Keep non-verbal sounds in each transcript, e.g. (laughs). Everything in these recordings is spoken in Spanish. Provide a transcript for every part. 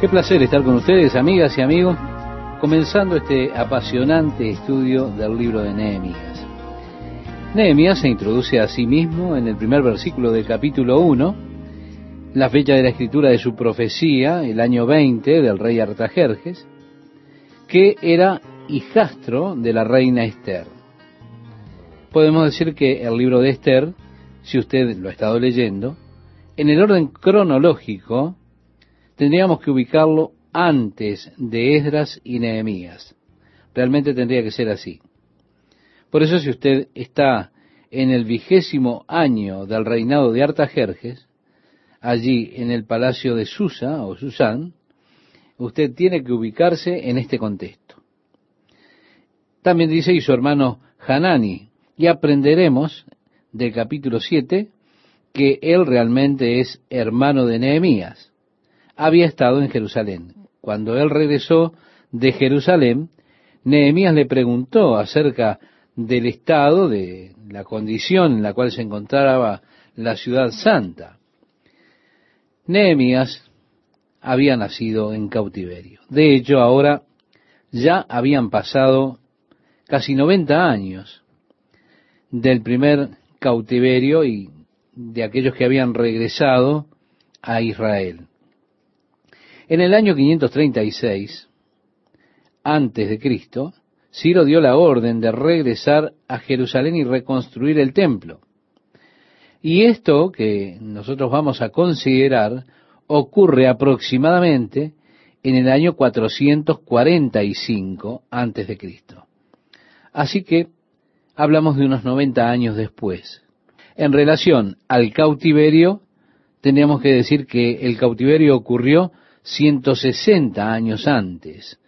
Qué placer estar con ustedes, amigas y amigos, comenzando este apasionante estudio del libro de Nehemías. Nehemías se introduce a sí mismo en el primer versículo del capítulo 1, la fecha de la escritura de su profecía, el año 20 del rey Artajerjes, que era hijastro de la reina Esther. Podemos decir que el libro de Esther, si usted lo ha estado leyendo, en el orden cronológico, tendríamos que ubicarlo antes de Esdras y Nehemías. Realmente tendría que ser así. Por eso si usted está en el vigésimo año del reinado de Artajerjes, allí en el palacio de Susa o Susán, usted tiene que ubicarse en este contexto. También dice, y su hermano Hanani, y aprenderemos del capítulo 7 que él realmente es hermano de Nehemías. Había estado en Jerusalén. Cuando él regresó de Jerusalén, Nehemías le preguntó acerca del estado, de la condición en la cual se encontraba la ciudad santa. Nehemías había nacido en cautiverio. De hecho, ahora ya habían pasado casi 90 años del primer cautiverio y de aquellos que habían regresado a Israel. En el año 536, antes de Cristo, Ciro dio la orden de regresar a Jerusalén y reconstruir el templo. Y esto que nosotros vamos a considerar ocurre aproximadamente en el año 445 antes de Cristo. Así que hablamos de unos 90 años después. En relación al cautiverio, tendríamos que decir que el cautiverio ocurrió 160 años antes.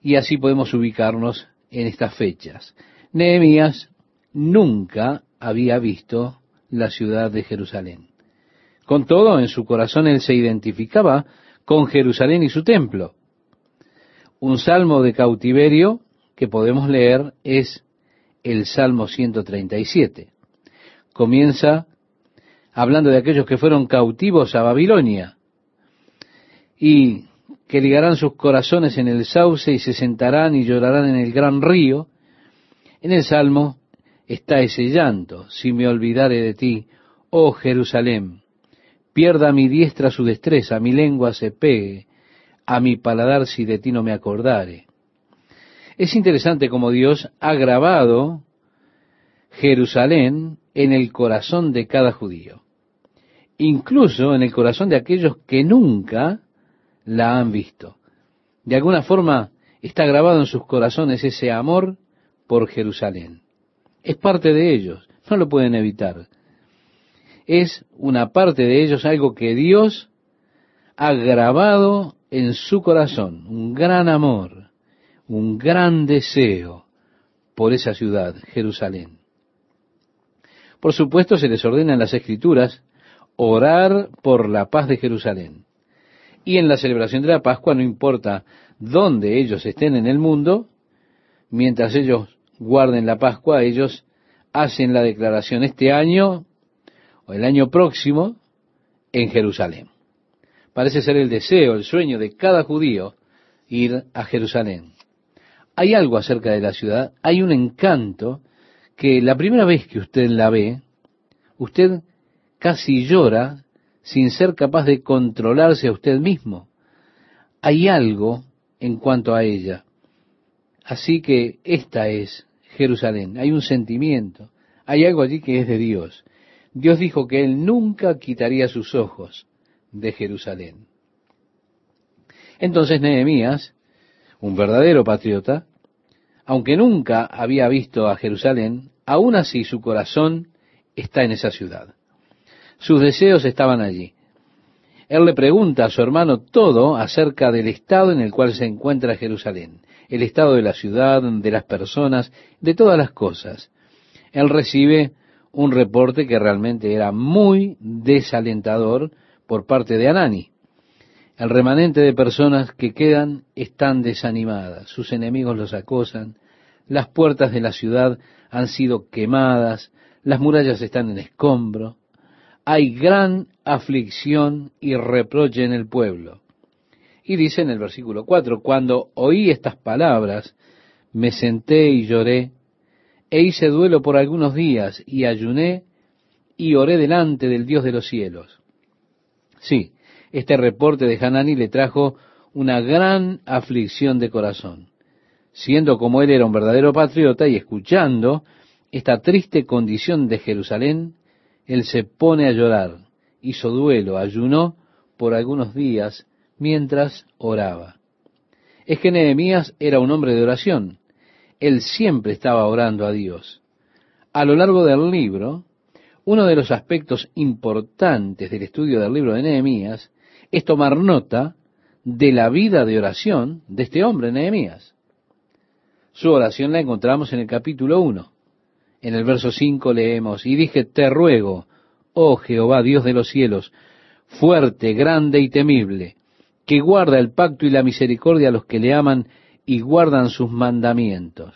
Y así podemos ubicarnos en estas fechas. Nehemías nunca había visto la ciudad de Jerusalén. Con todo, en su corazón él se identificaba con Jerusalén y su templo. Un salmo de cautiverio que podemos leer es el Salmo 137 comienza hablando de aquellos que fueron cautivos a Babilonia y que ligarán sus corazones en el sauce y se sentarán y llorarán en el gran río. En el Salmo está ese llanto, si me olvidare de ti, oh Jerusalén, pierda mi diestra su destreza, mi lengua se pegue, a mi paladar si de ti no me acordare. Es interesante como Dios ha grabado Jerusalén en el corazón de cada judío, incluso en el corazón de aquellos que nunca la han visto. De alguna forma está grabado en sus corazones ese amor por Jerusalén. Es parte de ellos, no lo pueden evitar. Es una parte de ellos algo que Dios ha grabado en su corazón, un gran amor, un gran deseo por esa ciudad, Jerusalén. Por supuesto, se les ordena en las Escrituras orar por la paz de Jerusalén. Y en la celebración de la Pascua, no importa dónde ellos estén en el mundo, mientras ellos guarden la Pascua, ellos hacen la declaración este año o el año próximo en Jerusalén. Parece ser el deseo, el sueño de cada judío ir a Jerusalén. Hay algo acerca de la ciudad, hay un encanto que la primera vez que usted la ve, usted casi llora sin ser capaz de controlarse a usted mismo. Hay algo en cuanto a ella. Así que esta es Jerusalén. Hay un sentimiento. Hay algo allí que es de Dios. Dios dijo que Él nunca quitaría sus ojos de Jerusalén. Entonces Nehemías, un verdadero patriota, aunque nunca había visto a Jerusalén, aún así su corazón está en esa ciudad. Sus deseos estaban allí. Él le pregunta a su hermano todo acerca del estado en el cual se encuentra Jerusalén, el estado de la ciudad, de las personas, de todas las cosas. Él recibe un reporte que realmente era muy desalentador por parte de Anani. El remanente de personas que quedan están desanimadas, sus enemigos los acosan, las puertas de la ciudad han sido quemadas, las murallas están en escombro, hay gran aflicción y reproche en el pueblo. Y dice en el versículo 4, cuando oí estas palabras, me senté y lloré, e hice duelo por algunos días, y ayuné, y oré delante del Dios de los cielos. Sí, este reporte de Hanani le trajo una gran aflicción de corazón. Siendo como él era un verdadero patriota y escuchando esta triste condición de Jerusalén, él se pone a llorar, hizo duelo, ayunó por algunos días mientras oraba. Es que Nehemías era un hombre de oración. Él siempre estaba orando a Dios. A lo largo del libro, uno de los aspectos importantes del estudio del libro de Nehemías es tomar nota de la vida de oración de este hombre, Nehemías. Su oración la encontramos en el capítulo 1. En el verso 5 leemos, y dije, te ruego, oh Jehová, Dios de los cielos, fuerte, grande y temible, que guarda el pacto y la misericordia a los que le aman y guardan sus mandamientos.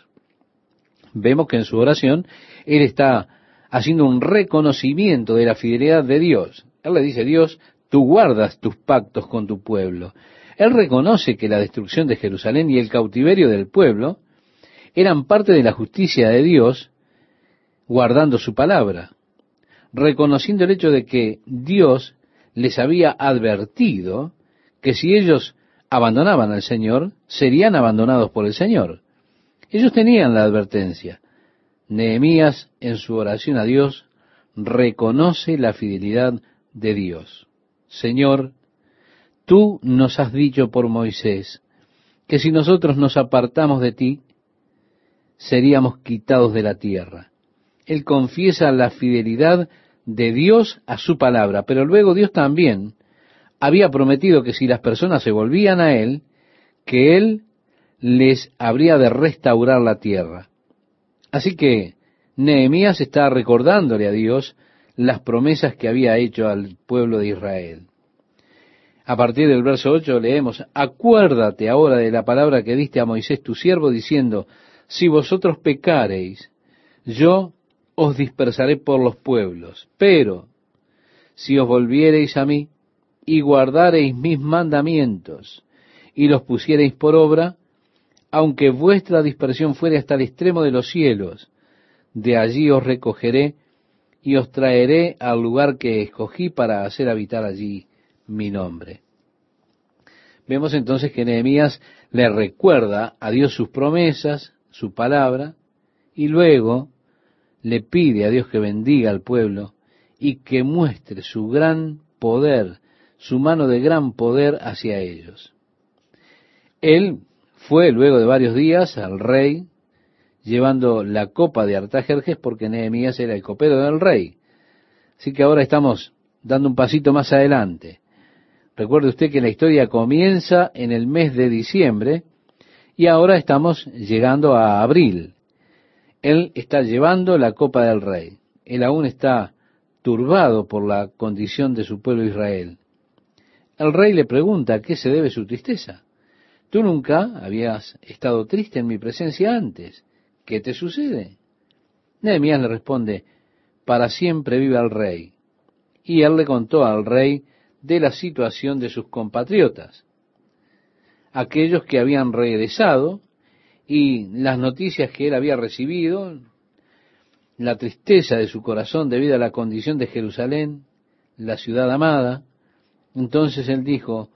Vemos que en su oración él está haciendo un reconocimiento de la fidelidad de Dios. Él le dice, Dios, tú guardas tus pactos con tu pueblo. Él reconoce que la destrucción de Jerusalén y el cautiverio del pueblo eran parte de la justicia de Dios guardando su palabra, reconociendo el hecho de que Dios les había advertido que si ellos abandonaban al Señor, serían abandonados por el Señor. Ellos tenían la advertencia. Nehemías, en su oración a Dios, reconoce la fidelidad de Dios. Señor, tú nos has dicho por Moisés que si nosotros nos apartamos de ti, seríamos quitados de la tierra. Él confiesa la fidelidad de Dios a su palabra, pero luego Dios también había prometido que si las personas se volvían a Él, que Él les habría de restaurar la tierra. Así que Nehemías está recordándole a Dios las promesas que había hecho al pueblo de Israel. A partir del verso 8 leemos, acuérdate ahora de la palabra que diste a Moisés tu siervo diciendo, si vosotros pecareis, yo os dispersaré por los pueblos, pero si os volviereis a mí y guardareis mis mandamientos y los pusiereis por obra, aunque vuestra dispersión fuere hasta el extremo de los cielos, de allí os recogeré y os traeré al lugar que escogí para hacer habitar allí mi nombre. Vemos entonces que Nehemías le recuerda a Dios sus promesas, su palabra, y luego le pide a Dios que bendiga al pueblo y que muestre su gran poder, su mano de gran poder hacia ellos. Él fue luego de varios días al rey llevando la copa de Artajerjes porque Nehemías era el copero del rey. Así que ahora estamos dando un pasito más adelante. Recuerde usted que la historia comienza en el mes de diciembre y ahora estamos llegando a abril. Él está llevando la copa del rey. Él aún está turbado por la condición de su pueblo Israel. El rey le pregunta a qué se debe su tristeza. Tú nunca habías estado triste en mi presencia antes. ¿Qué te sucede? Nehemías le responde, para siempre vive el rey. Y él le contó al rey de la situación de sus compatriotas, aquellos que habían regresado y las noticias que él había recibido, la tristeza de su corazón debido a la condición de Jerusalén, la ciudad amada. Entonces él dijo,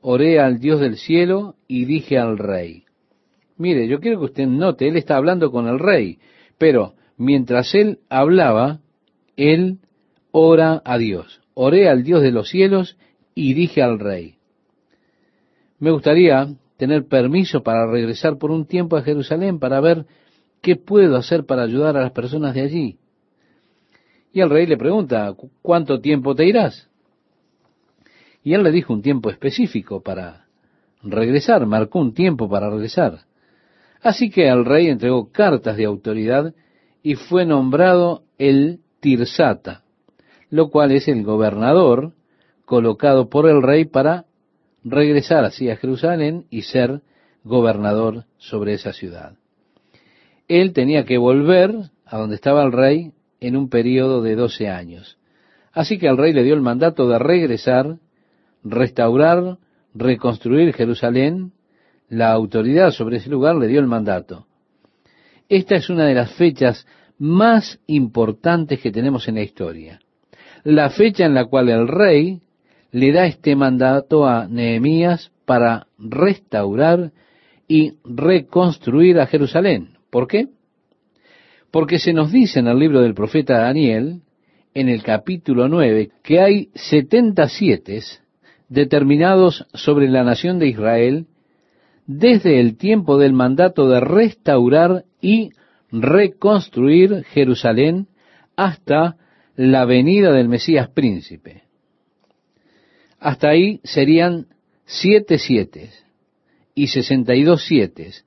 oré al Dios del cielo y dije al rey. Mire, yo quiero que usted note, él está hablando con el rey, pero mientras él hablaba, él ora a Dios. Oré al Dios de los cielos y dije al rey. Me gustaría tener permiso para regresar por un tiempo a Jerusalén para ver qué puedo hacer para ayudar a las personas de allí. Y el rey le pregunta, ¿cuánto tiempo te irás? Y él le dijo un tiempo específico para regresar, marcó un tiempo para regresar. Así que el rey entregó cartas de autoridad y fue nombrado el Tirsata, lo cual es el gobernador colocado por el rey para regresar así a Jerusalén y ser gobernador sobre esa ciudad. Él tenía que volver a donde estaba el rey en un periodo de doce años. Así que el rey le dio el mandato de regresar restaurar reconstruir Jerusalén, la autoridad sobre ese lugar le dio el mandato. Esta es una de las fechas más importantes que tenemos en la historia. La fecha en la cual el rey le da este mandato a Nehemías para restaurar y reconstruir a Jerusalén. ¿Por qué? Porque se nos dice en el libro del profeta Daniel, en el capítulo 9, que hay 77 determinados sobre la nación de Israel desde el tiempo del mandato de restaurar y reconstruir Jerusalén hasta la venida del Mesías príncipe. Hasta ahí serían siete siete y sesenta y dos siete. Es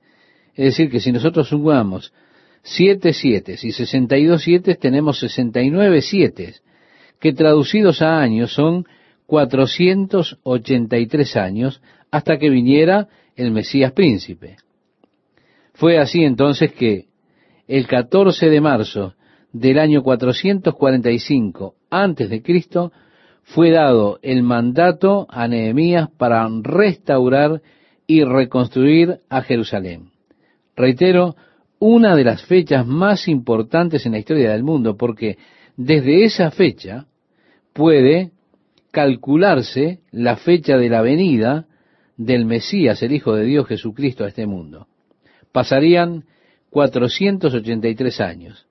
decir, que si nosotros sumamos siete siete y sesenta y dos siete, tenemos sesenta y nueve siete, que traducidos a años son 483 años hasta que viniera el Mesías príncipe. Fue así entonces que el 14 de marzo del año 445 antes de Cristo fue dado el mandato a Nehemías para restaurar y reconstruir a Jerusalén. Reitero, una de las fechas más importantes en la historia del mundo, porque desde esa fecha puede calcularse la fecha de la venida del Mesías, el Hijo de Dios Jesucristo, a este mundo. Pasarían 483 años.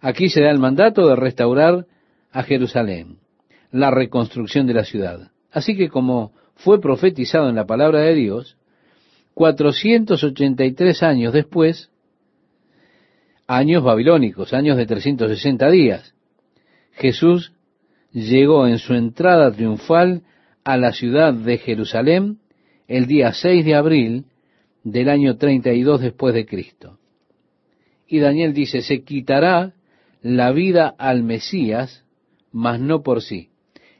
Aquí se da el mandato de restaurar a Jerusalén, la reconstrucción de la ciudad. Así que como fue profetizado en la palabra de Dios, 483 años después, años babilónicos, años de 360 días, Jesús llegó en su entrada triunfal a la ciudad de Jerusalén el día 6 de abril del año 32 después de Cristo. Y Daniel dice, se quitará la vida al Mesías, mas no por sí.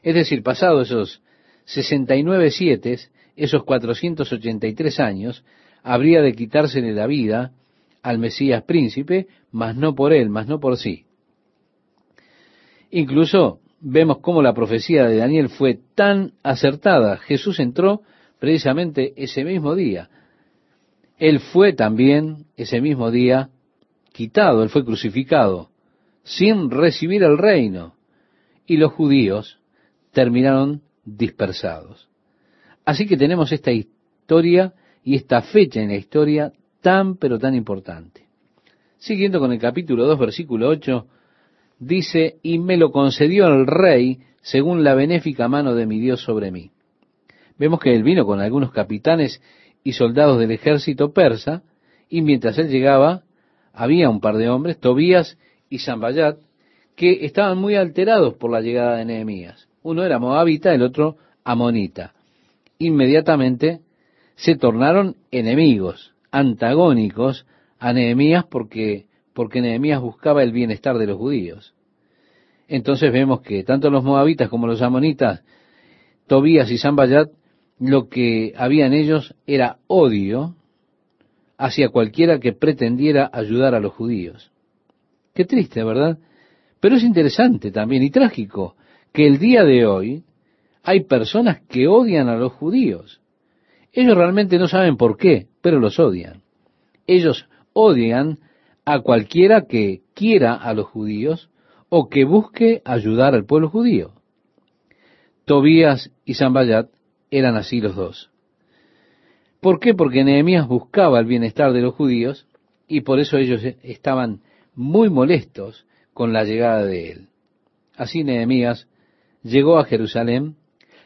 Es decir, pasado esos 69 siete, esos 483 años, habría de quitársele la vida al Mesías príncipe, mas no por él, mas no por sí. Incluso vemos cómo la profecía de Daniel fue tan acertada. Jesús entró precisamente ese mismo día. Él fue también ese mismo día quitado, él fue crucificado, sin recibir el reino. Y los judíos terminaron dispersados. Así que tenemos esta historia y esta fecha en la historia tan pero tan importante. Siguiendo con el capítulo 2, versículo 8, dice, y me lo concedió el rey según la benéfica mano de mi Dios sobre mí. Vemos que él vino con algunos capitanes y soldados del ejército persa, y mientras él llegaba, había un par de hombres, Tobías y Zambayat, que estaban muy alterados por la llegada de Nehemías. Uno era moabita, el otro amonita. Inmediatamente se tornaron enemigos, antagónicos a Nehemías porque porque Nehemías buscaba el bienestar de los judíos. Entonces vemos que tanto los moabitas como los amonitas, Tobías y Sambayat, lo que había en ellos era odio hacia cualquiera que pretendiera ayudar a los judíos. Qué triste, ¿verdad? Pero es interesante también y trágico que el día de hoy hay personas que odian a los judíos. Ellos realmente no saben por qué, pero los odian. Ellos odian a cualquiera que quiera a los judíos o que busque ayudar al pueblo judío. Tobías y Zambayat eran así los dos. ¿Por qué? Porque Nehemías buscaba el bienestar de los judíos y por eso ellos estaban muy molestos con la llegada de él. Así Nehemías llegó a Jerusalén,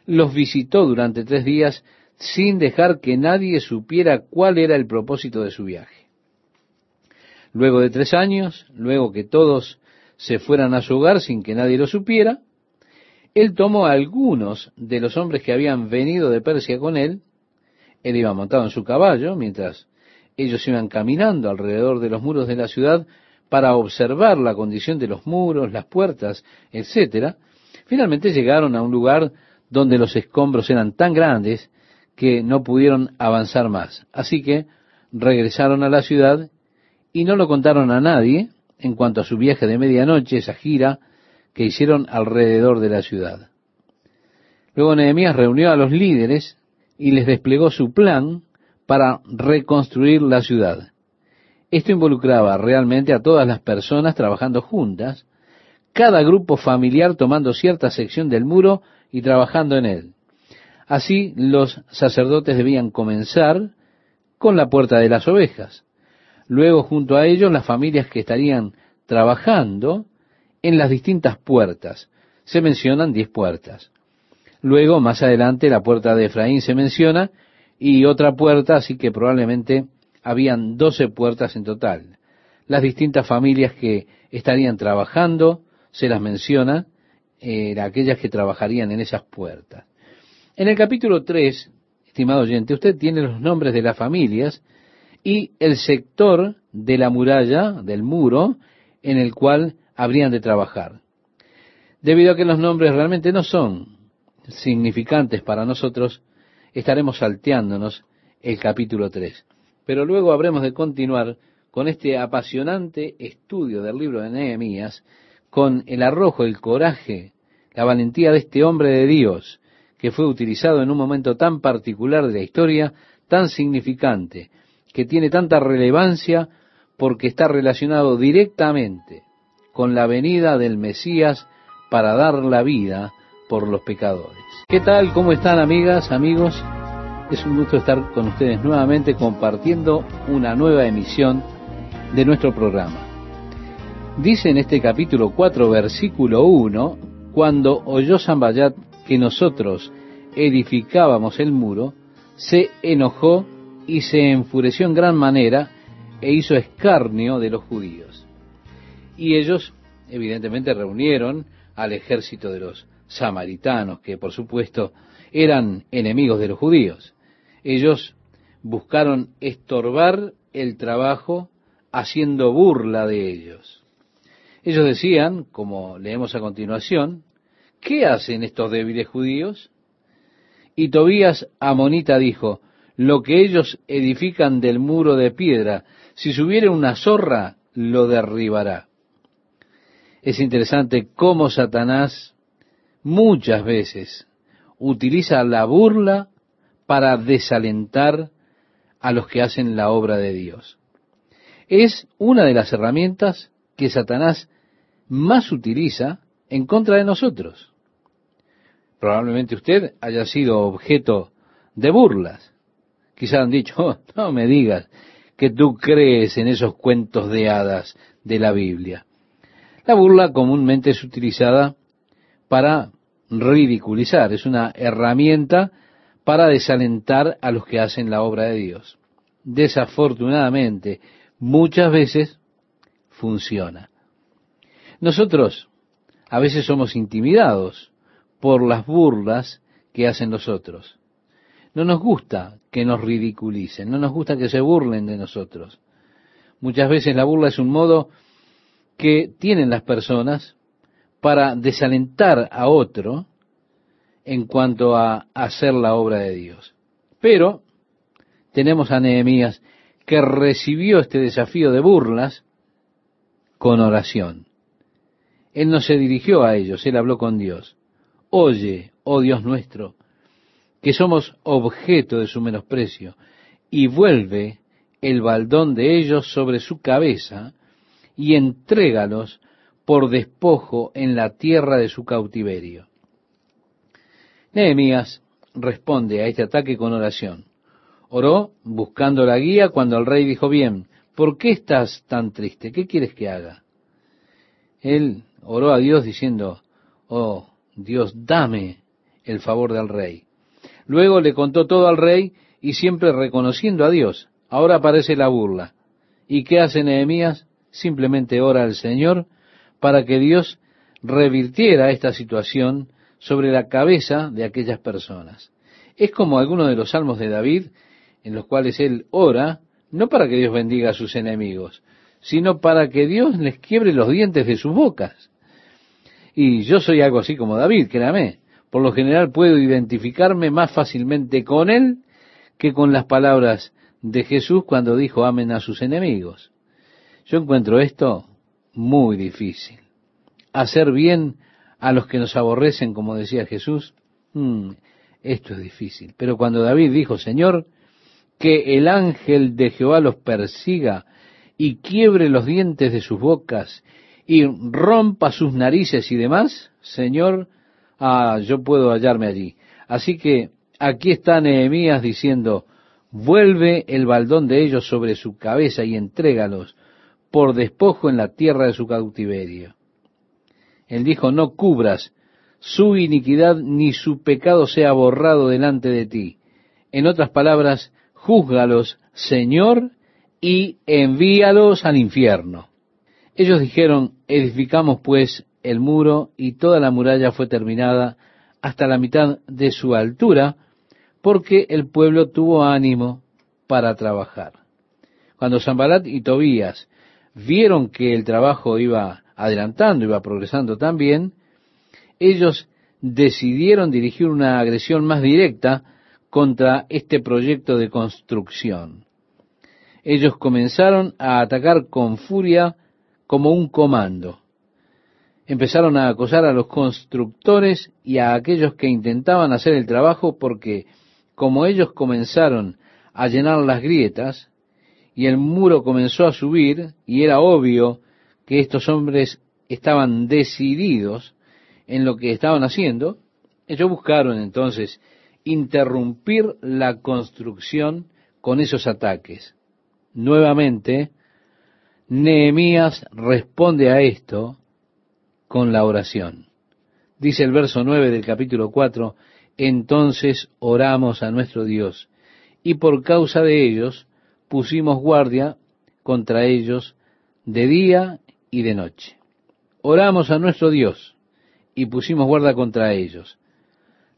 los visitó durante tres días sin dejar que nadie supiera cuál era el propósito de su viaje. Luego de tres años, luego que todos se fueran a su hogar sin que nadie lo supiera, él tomó a algunos de los hombres que habían venido de Persia con él, él iba montado en su caballo, mientras ellos iban caminando alrededor de los muros de la ciudad para observar la condición de los muros, las puertas, etcétera. Finalmente llegaron a un lugar donde los escombros eran tan grandes que no pudieron avanzar más. Así que regresaron a la ciudad y no lo contaron a nadie en cuanto a su viaje de medianoche, esa gira que hicieron alrededor de la ciudad. Luego Nehemías reunió a los líderes y les desplegó su plan para reconstruir la ciudad. Esto involucraba realmente a todas las personas trabajando juntas, cada grupo familiar tomando cierta sección del muro y trabajando en él. Así los sacerdotes debían comenzar con la puerta de las ovejas. Luego junto a ellos las familias que estarían trabajando en las distintas puertas. Se mencionan diez puertas. Luego, más adelante, la puerta de Efraín se menciona y otra puerta, así que probablemente habían doce puertas en total. Las distintas familias que estarían trabajando, se las menciona, eran aquellas que trabajarían en esas puertas. En el capítulo 3, estimado oyente, usted tiene los nombres de las familias y el sector de la muralla, del muro, en el cual habrían de trabajar. Debido a que los nombres realmente no son significantes para nosotros, estaremos salteándonos el capítulo 3. Pero luego habremos de continuar con este apasionante estudio del libro de Nehemías, con el arrojo, el coraje, la valentía de este hombre de Dios, que fue utilizado en un momento tan particular de la historia, tan significante, que tiene tanta relevancia porque está relacionado directamente con la venida del Mesías para dar la vida por los pecadores. ¿Qué tal? ¿Cómo están amigas, amigos? Es un gusto estar con ustedes nuevamente compartiendo una nueva emisión de nuestro programa. Dice en este capítulo 4, versículo 1, cuando oyó Sambayat que nosotros edificábamos el muro, se enojó y se enfureció en gran manera e hizo escarnio de los judíos. Y ellos, evidentemente, reunieron al ejército de los samaritanos, que por supuesto eran enemigos de los judíos. Ellos buscaron estorbar el trabajo haciendo burla de ellos. Ellos decían, como leemos a continuación, ¿qué hacen estos débiles judíos? Y Tobías Amonita dijo, lo que ellos edifican del muro de piedra, si subiere una zorra, lo derribará. Es interesante cómo Satanás muchas veces utiliza la burla para desalentar a los que hacen la obra de Dios. Es una de las herramientas que Satanás más utiliza en contra de nosotros. Probablemente usted haya sido objeto de burlas. Quizá han dicho, oh, no me digas que tú crees en esos cuentos de hadas de la Biblia. La burla comúnmente es utilizada para ridiculizar, es una herramienta para desalentar a los que hacen la obra de Dios. Desafortunadamente, muchas veces funciona. Nosotros a veces somos intimidados por las burlas que hacen los otros. No nos gusta que nos ridiculicen, no nos gusta que se burlen de nosotros. Muchas veces la burla es un modo que tienen las personas para desalentar a otro en cuanto a hacer la obra de Dios. Pero tenemos a Nehemías que recibió este desafío de burlas con oración. Él no se dirigió a ellos, él habló con Dios. Oye, oh Dios nuestro, que somos objeto de su menosprecio, y vuelve el baldón de ellos sobre su cabeza, y entrégalos por despojo en la tierra de su cautiverio. Nehemías responde a este ataque con oración. Oró buscando la guía cuando el rey dijo, bien, ¿por qué estás tan triste? ¿Qué quieres que haga? Él oró a Dios diciendo, oh Dios, dame el favor del rey. Luego le contó todo al rey y siempre reconociendo a Dios. Ahora aparece la burla. ¿Y qué hace Nehemías? Simplemente ora al Señor para que Dios revirtiera esta situación sobre la cabeza de aquellas personas. Es como algunos de los salmos de David en los cuales él ora, no para que Dios bendiga a sus enemigos, sino para que Dios les quiebre los dientes de sus bocas. Y yo soy algo así como David, créame por lo general puedo identificarme más fácilmente con él que con las palabras de Jesús cuando dijo amen a sus enemigos. Yo encuentro esto muy difícil. Hacer bien a los que nos aborrecen, como decía Jesús, hmm, esto es difícil. Pero cuando David dijo, Señor, que el ángel de Jehová los persiga y quiebre los dientes de sus bocas y rompa sus narices y demás, Señor, ah, yo puedo hallarme allí. Así que aquí está Nehemías diciendo, vuelve el baldón de ellos sobre su cabeza y entrégalos por despojo en la tierra de su cautiverio. Él dijo, no cubras su iniquidad ni su pecado sea borrado delante de ti. En otras palabras, júzgalos, Señor, y envíalos al infierno. Ellos dijeron, edificamos pues el muro y toda la muralla fue terminada hasta la mitad de su altura, porque el pueblo tuvo ánimo para trabajar. Cuando Zambalat y Tobías vieron que el trabajo iba adelantando, iba progresando también, ellos decidieron dirigir una agresión más directa contra este proyecto de construcción. Ellos comenzaron a atacar con furia como un comando. Empezaron a acosar a los constructores y a aquellos que intentaban hacer el trabajo porque como ellos comenzaron a llenar las grietas y el muro comenzó a subir y era obvio que estos hombres estaban decididos en lo que estaban haciendo, ellos buscaron entonces interrumpir la construcción con esos ataques. Nuevamente, Nehemías responde a esto con la oración. Dice el verso 9 del capítulo 4, entonces oramos a nuestro Dios, y por causa de ellos pusimos guardia contra ellos de día y de noche. Oramos a nuestro Dios y pusimos guarda contra ellos.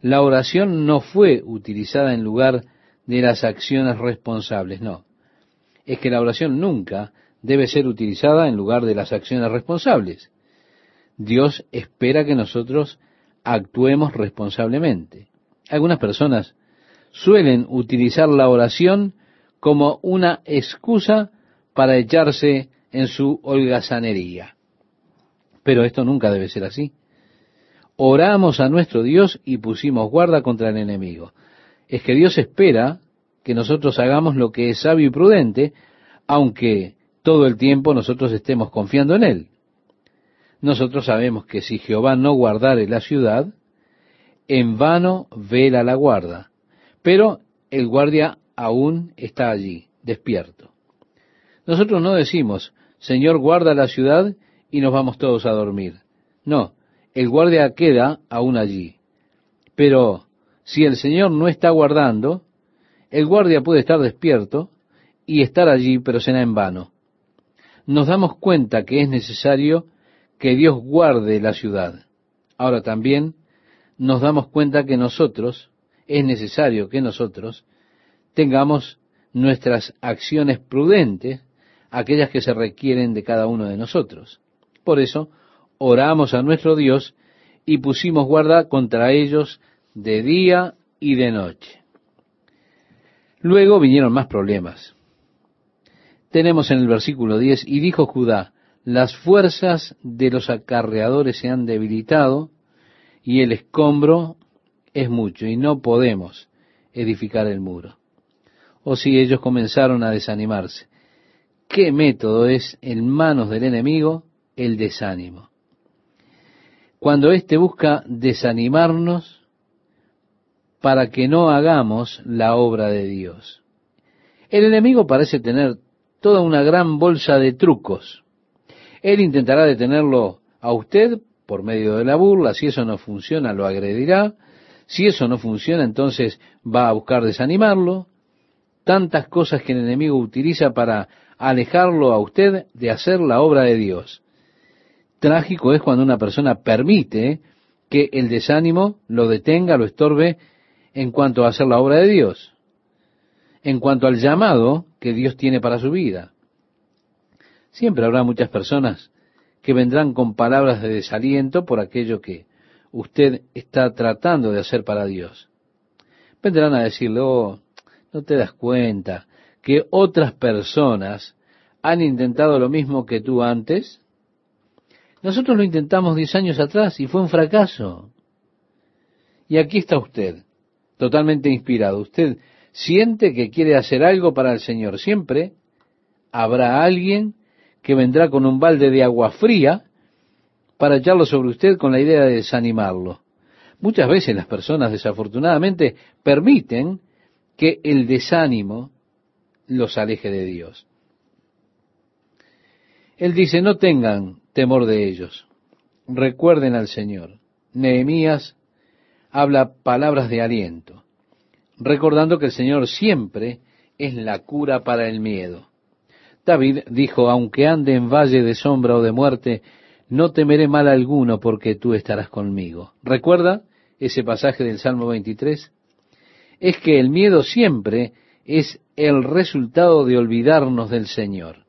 La oración no fue utilizada en lugar de las acciones responsables, no. Es que la oración nunca debe ser utilizada en lugar de las acciones responsables. Dios espera que nosotros actuemos responsablemente. Algunas personas suelen utilizar la oración como una excusa para echarse en su holgazanería. Pero esto nunca debe ser así oramos a nuestro Dios y pusimos guarda contra el enemigo. Es que Dios espera que nosotros hagamos lo que es sabio y prudente, aunque todo el tiempo nosotros estemos confiando en Él. Nosotros sabemos que si Jehová no guardare la ciudad, en vano vela la guarda, pero el guardia aún está allí, despierto. Nosotros no decimos, Señor, guarda la ciudad y nos vamos todos a dormir. No, el guardia queda aún allí. Pero si el Señor no está guardando, el guardia puede estar despierto y estar allí, pero será en vano. Nos damos cuenta que es necesario que Dios guarde la ciudad. Ahora también nos damos cuenta que nosotros, es necesario que nosotros tengamos nuestras acciones prudentes, aquellas que se requieren de cada uno de nosotros. Por eso, oramos a nuestro Dios y pusimos guarda contra ellos de día y de noche. Luego vinieron más problemas. Tenemos en el versículo 10, y dijo Judá, las fuerzas de los acarreadores se han debilitado y el escombro es mucho y no podemos edificar el muro. O si ellos comenzaron a desanimarse. ¿Qué método es en manos del enemigo el desánimo? cuando éste busca desanimarnos para que no hagamos la obra de Dios. El enemigo parece tener toda una gran bolsa de trucos. Él intentará detenerlo a usted por medio de la burla, si eso no funciona lo agredirá, si eso no funciona entonces va a buscar desanimarlo, tantas cosas que el enemigo utiliza para alejarlo a usted de hacer la obra de Dios. Trágico es cuando una persona permite que el desánimo lo detenga, lo estorbe en cuanto a hacer la obra de Dios, en cuanto al llamado que Dios tiene para su vida. Siempre habrá muchas personas que vendrán con palabras de desaliento por aquello que usted está tratando de hacer para Dios. Vendrán a decirle, oh, no te das cuenta que otras personas han intentado lo mismo que tú antes nosotros lo intentamos diez años atrás y fue un fracaso. Y aquí está usted, totalmente inspirado. Usted siente que quiere hacer algo para el Señor. Siempre habrá alguien que vendrá con un balde de agua fría para echarlo sobre usted con la idea de desanimarlo. Muchas veces las personas desafortunadamente permiten que el desánimo los aleje de Dios. Él dice, no tengan temor de ellos, recuerden al Señor. Nehemías habla palabras de aliento, recordando que el Señor siempre es la cura para el miedo. David dijo, aunque ande en valle de sombra o de muerte, no temeré mal alguno porque tú estarás conmigo. ¿Recuerda ese pasaje del Salmo 23? Es que el miedo siempre es el resultado de olvidarnos del Señor.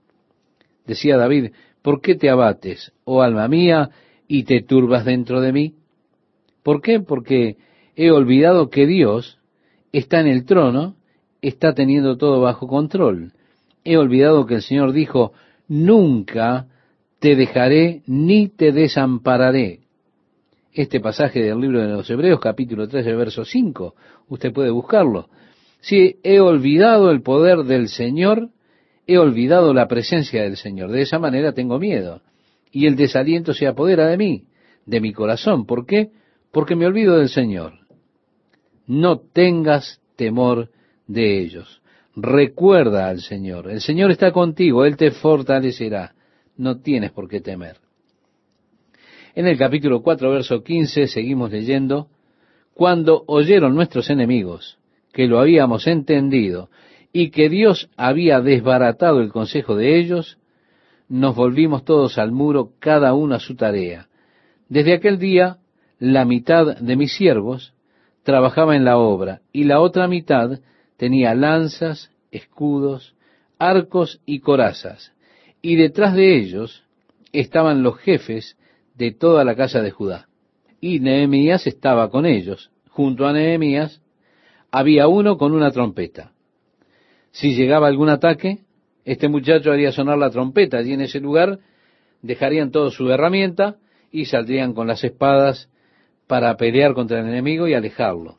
Decía David, ¿por qué te abates, oh alma mía, y te turbas dentro de mí? ¿Por qué? Porque he olvidado que Dios está en el trono, está teniendo todo bajo control. He olvidado que el Señor dijo, nunca te dejaré ni te desampararé. Este pasaje del libro de los Hebreos, capítulo 3, verso 5, usted puede buscarlo. Si he olvidado el poder del Señor, he olvidado la presencia del Señor. De esa manera tengo miedo. Y el desaliento se apodera de mí, de mi corazón. ¿Por qué? Porque me olvido del Señor. No tengas temor de ellos. Recuerda al Señor. El Señor está contigo, Él te fortalecerá. No tienes por qué temer. En el capítulo 4, verso 15, seguimos leyendo, cuando oyeron nuestros enemigos que lo habíamos entendido y que Dios había desbaratado el consejo de ellos, nos volvimos todos al muro, cada uno a su tarea. Desde aquel día, la mitad de mis siervos trabajaba en la obra y la otra mitad tenía lanzas, escudos, arcos y corazas, y detrás de ellos estaban los jefes de toda la casa de Judá. Y Nehemías estaba con ellos. Junto a Nehemías había uno con una trompeta. Si llegaba algún ataque, este muchacho haría sonar la trompeta y en ese lugar dejarían toda su herramienta y saldrían con las espadas para pelear contra el enemigo y alejarlo.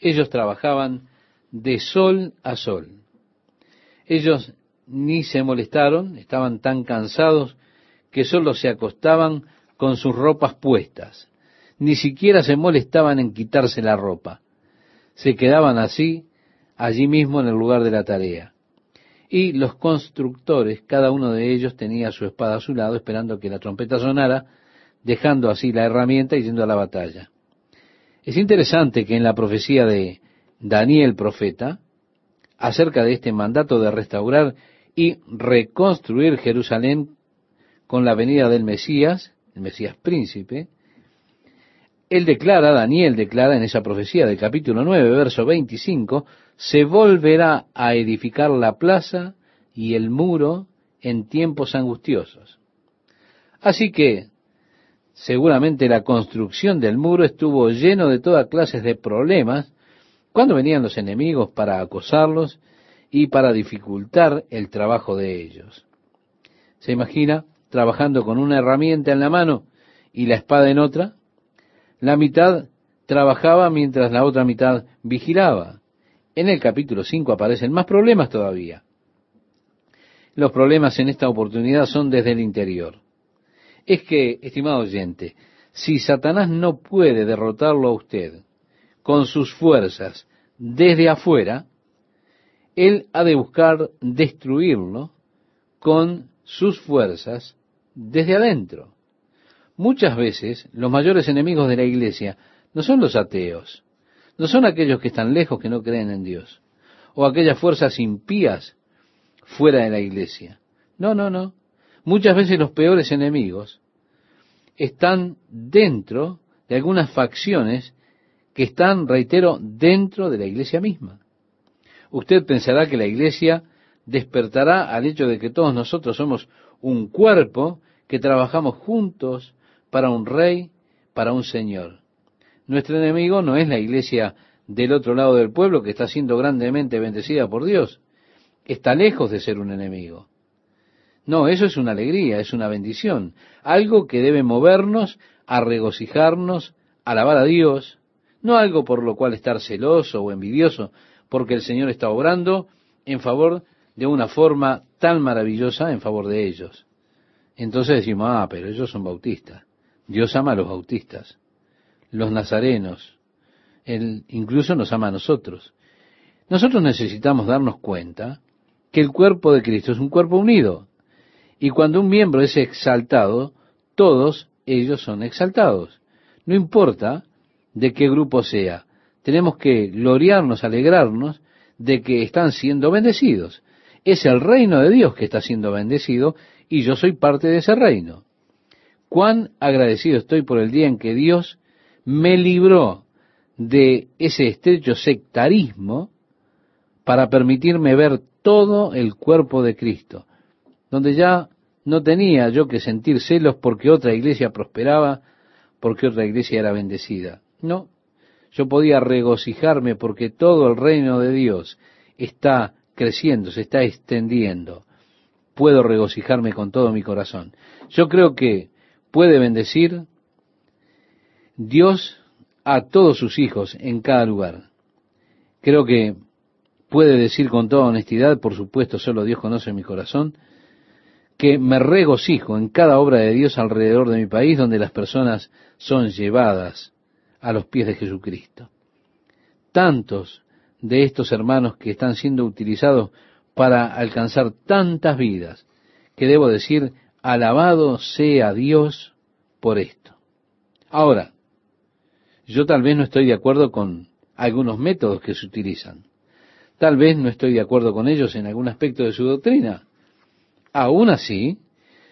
Ellos trabajaban de sol a sol. Ellos ni se molestaron, estaban tan cansados que solo se acostaban con sus ropas puestas. Ni siquiera se molestaban en quitarse la ropa. Se quedaban así allí mismo en el lugar de la tarea. Y los constructores, cada uno de ellos tenía su espada a su lado, esperando que la trompeta sonara, dejando así la herramienta y yendo a la batalla. Es interesante que en la profecía de Daniel profeta, acerca de este mandato de restaurar y reconstruir Jerusalén con la venida del Mesías, el Mesías príncipe, él declara, Daniel declara en esa profecía del capítulo 9, verso 25, se volverá a edificar la plaza y el muro en tiempos angustiosos. Así que, seguramente la construcción del muro estuvo lleno de todas clases de problemas cuando venían los enemigos para acosarlos y para dificultar el trabajo de ellos. ¿Se imagina trabajando con una herramienta en la mano y la espada en otra? La mitad trabajaba mientras la otra mitad vigilaba. En el capítulo 5 aparecen más problemas todavía. Los problemas en esta oportunidad son desde el interior. Es que, estimado oyente, si Satanás no puede derrotarlo a usted con sus fuerzas desde afuera, él ha de buscar destruirlo con sus fuerzas desde adentro. Muchas veces los mayores enemigos de la iglesia no son los ateos, no son aquellos que están lejos, que no creen en Dios, o aquellas fuerzas impías fuera de la iglesia. No, no, no. Muchas veces los peores enemigos están dentro de algunas facciones que están, reitero, dentro de la iglesia misma. Usted pensará que la iglesia despertará al hecho de que todos nosotros somos un cuerpo que trabajamos juntos para un rey, para un señor. Nuestro enemigo no es la iglesia del otro lado del pueblo que está siendo grandemente bendecida por Dios. Está lejos de ser un enemigo. No, eso es una alegría, es una bendición, algo que debe movernos a regocijarnos, alabar a Dios, No algo por lo cual estar celoso o envidioso, porque el Señor está obrando en favor de una forma tan maravillosa en favor de ellos. Entonces decimos, ah, pero ellos son bautistas. Dios ama a los bautistas, los nazarenos, Él incluso nos ama a nosotros. Nosotros necesitamos darnos cuenta que el cuerpo de Cristo es un cuerpo unido. Y cuando un miembro es exaltado, todos ellos son exaltados. No importa de qué grupo sea. Tenemos que gloriarnos, alegrarnos de que están siendo bendecidos. Es el reino de Dios que está siendo bendecido y yo soy parte de ese reino. Cuán agradecido estoy por el día en que Dios me libró de ese estrecho sectarismo para permitirme ver todo el cuerpo de Cristo, donde ya no tenía yo que sentir celos porque otra iglesia prosperaba, porque otra iglesia era bendecida. No, yo podía regocijarme porque todo el reino de Dios está creciendo, se está extendiendo. Puedo regocijarme con todo mi corazón. Yo creo que puede bendecir Dios a todos sus hijos en cada lugar. Creo que puede decir con toda honestidad, por supuesto solo Dios conoce mi corazón, que me regocijo en cada obra de Dios alrededor de mi país donde las personas son llevadas a los pies de Jesucristo. Tantos de estos hermanos que están siendo utilizados para alcanzar tantas vidas, que debo decir, alabado sea Dios por esto. Ahora, yo tal vez no estoy de acuerdo con algunos métodos que se utilizan. Tal vez no estoy de acuerdo con ellos en algún aspecto de su doctrina. Aún así,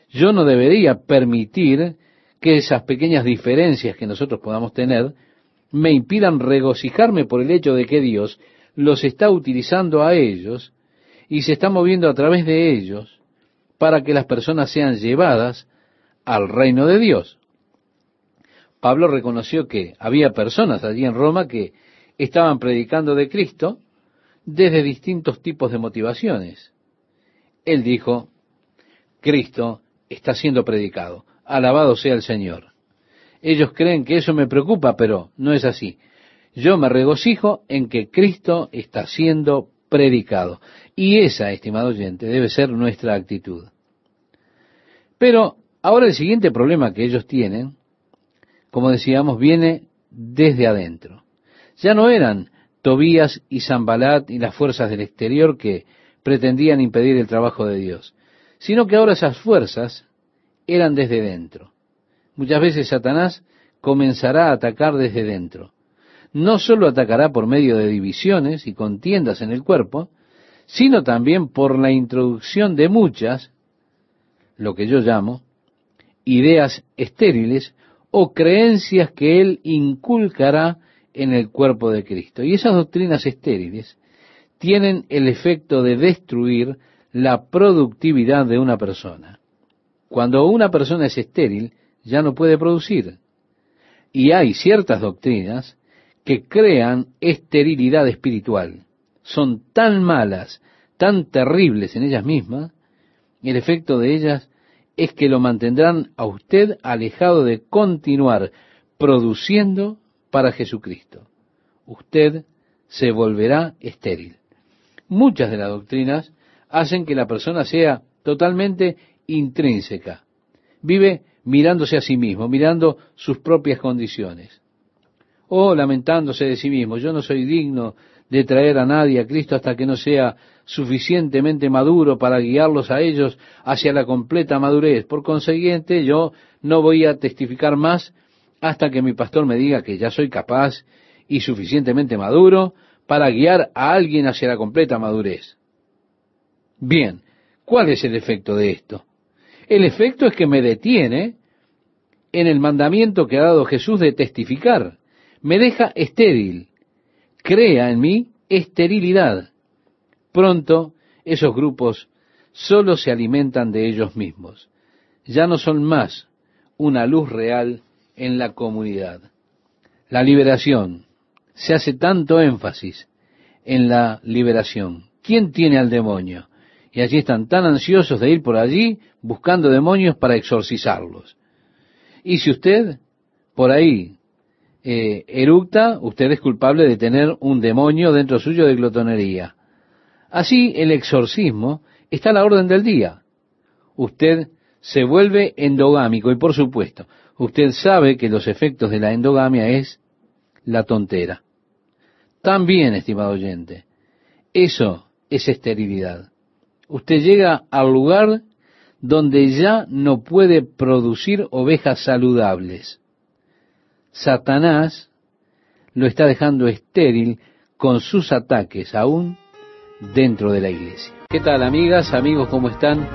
yo no debería permitir que esas pequeñas diferencias que nosotros podamos tener me impidan regocijarme por el hecho de que Dios los está utilizando a ellos y se está moviendo a través de ellos para que las personas sean llevadas al reino de Dios. Pablo reconoció que había personas allí en Roma que estaban predicando de Cristo desde distintos tipos de motivaciones. Él dijo, Cristo está siendo predicado, alabado sea el Señor. Ellos creen que eso me preocupa, pero no es así. Yo me regocijo en que Cristo está siendo predicado. Y esa, estimado oyente, debe ser nuestra actitud. Pero ahora el siguiente problema que ellos tienen, como decíamos, viene desde adentro. Ya no eran Tobías y Zambalat y las fuerzas del exterior que pretendían impedir el trabajo de Dios, sino que ahora esas fuerzas eran desde dentro. Muchas veces Satanás comenzará a atacar desde dentro. No sólo atacará por medio de divisiones y contiendas en el cuerpo, sino también por la introducción de muchas, lo que yo llamo, ideas estériles o creencias que él inculcará en el cuerpo de Cristo. Y esas doctrinas estériles tienen el efecto de destruir la productividad de una persona. Cuando una persona es estéril, ya no puede producir. Y hay ciertas doctrinas que crean esterilidad espiritual. Son tan malas, tan terribles en ellas mismas, el efecto de ellas es que lo mantendrán a usted alejado de continuar produciendo para Jesucristo. Usted se volverá estéril. Muchas de las doctrinas hacen que la persona sea totalmente intrínseca. Vive mirándose a sí mismo, mirando sus propias condiciones. O lamentándose de sí mismo, yo no soy digno de traer a nadie a Cristo hasta que no sea suficientemente maduro para guiarlos a ellos hacia la completa madurez. Por consiguiente, yo no voy a testificar más hasta que mi pastor me diga que ya soy capaz y suficientemente maduro para guiar a alguien hacia la completa madurez. Bien, ¿cuál es el efecto de esto? El efecto es que me detiene en el mandamiento que ha dado Jesús de testificar. Me deja estéril. Crea en mí esterilidad. Pronto esos grupos solo se alimentan de ellos mismos. Ya no son más una luz real en la comunidad. La liberación. Se hace tanto énfasis en la liberación. ¿Quién tiene al demonio? Y allí están tan ansiosos de ir por allí buscando demonios para exorcizarlos. Y si usted por ahí eh, eructa, usted es culpable de tener un demonio dentro suyo de glotonería. Así el exorcismo está a la orden del día. Usted se vuelve endogámico y por supuesto, usted sabe que los efectos de la endogamia es la tontera. También, estimado oyente, eso es esterilidad. Usted llega al lugar donde ya no puede producir ovejas saludables. Satanás lo está dejando estéril con sus ataques aún dentro de la iglesia. ¿Qué tal amigas, amigos, cómo están?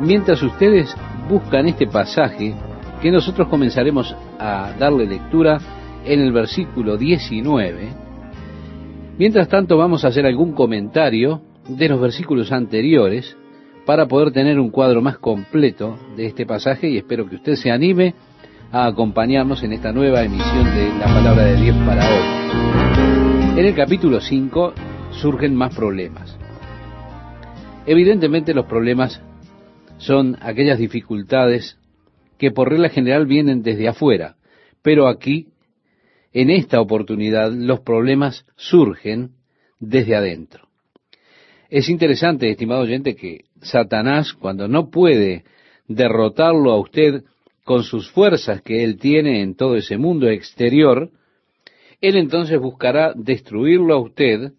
Mientras ustedes buscan este pasaje, que nosotros comenzaremos a darle lectura en el versículo 19, mientras tanto vamos a hacer algún comentario de los versículos anteriores para poder tener un cuadro más completo de este pasaje y espero que usted se anime a acompañarnos en esta nueva emisión de la palabra de Dios para hoy. En el capítulo 5 surgen más problemas. Evidentemente los problemas son aquellas dificultades que por regla general vienen desde afuera, pero aquí, en esta oportunidad, los problemas surgen desde adentro. Es interesante, estimado oyente, que Satanás, cuando no puede derrotarlo a usted con sus fuerzas que él tiene en todo ese mundo exterior, él entonces buscará destruirlo a usted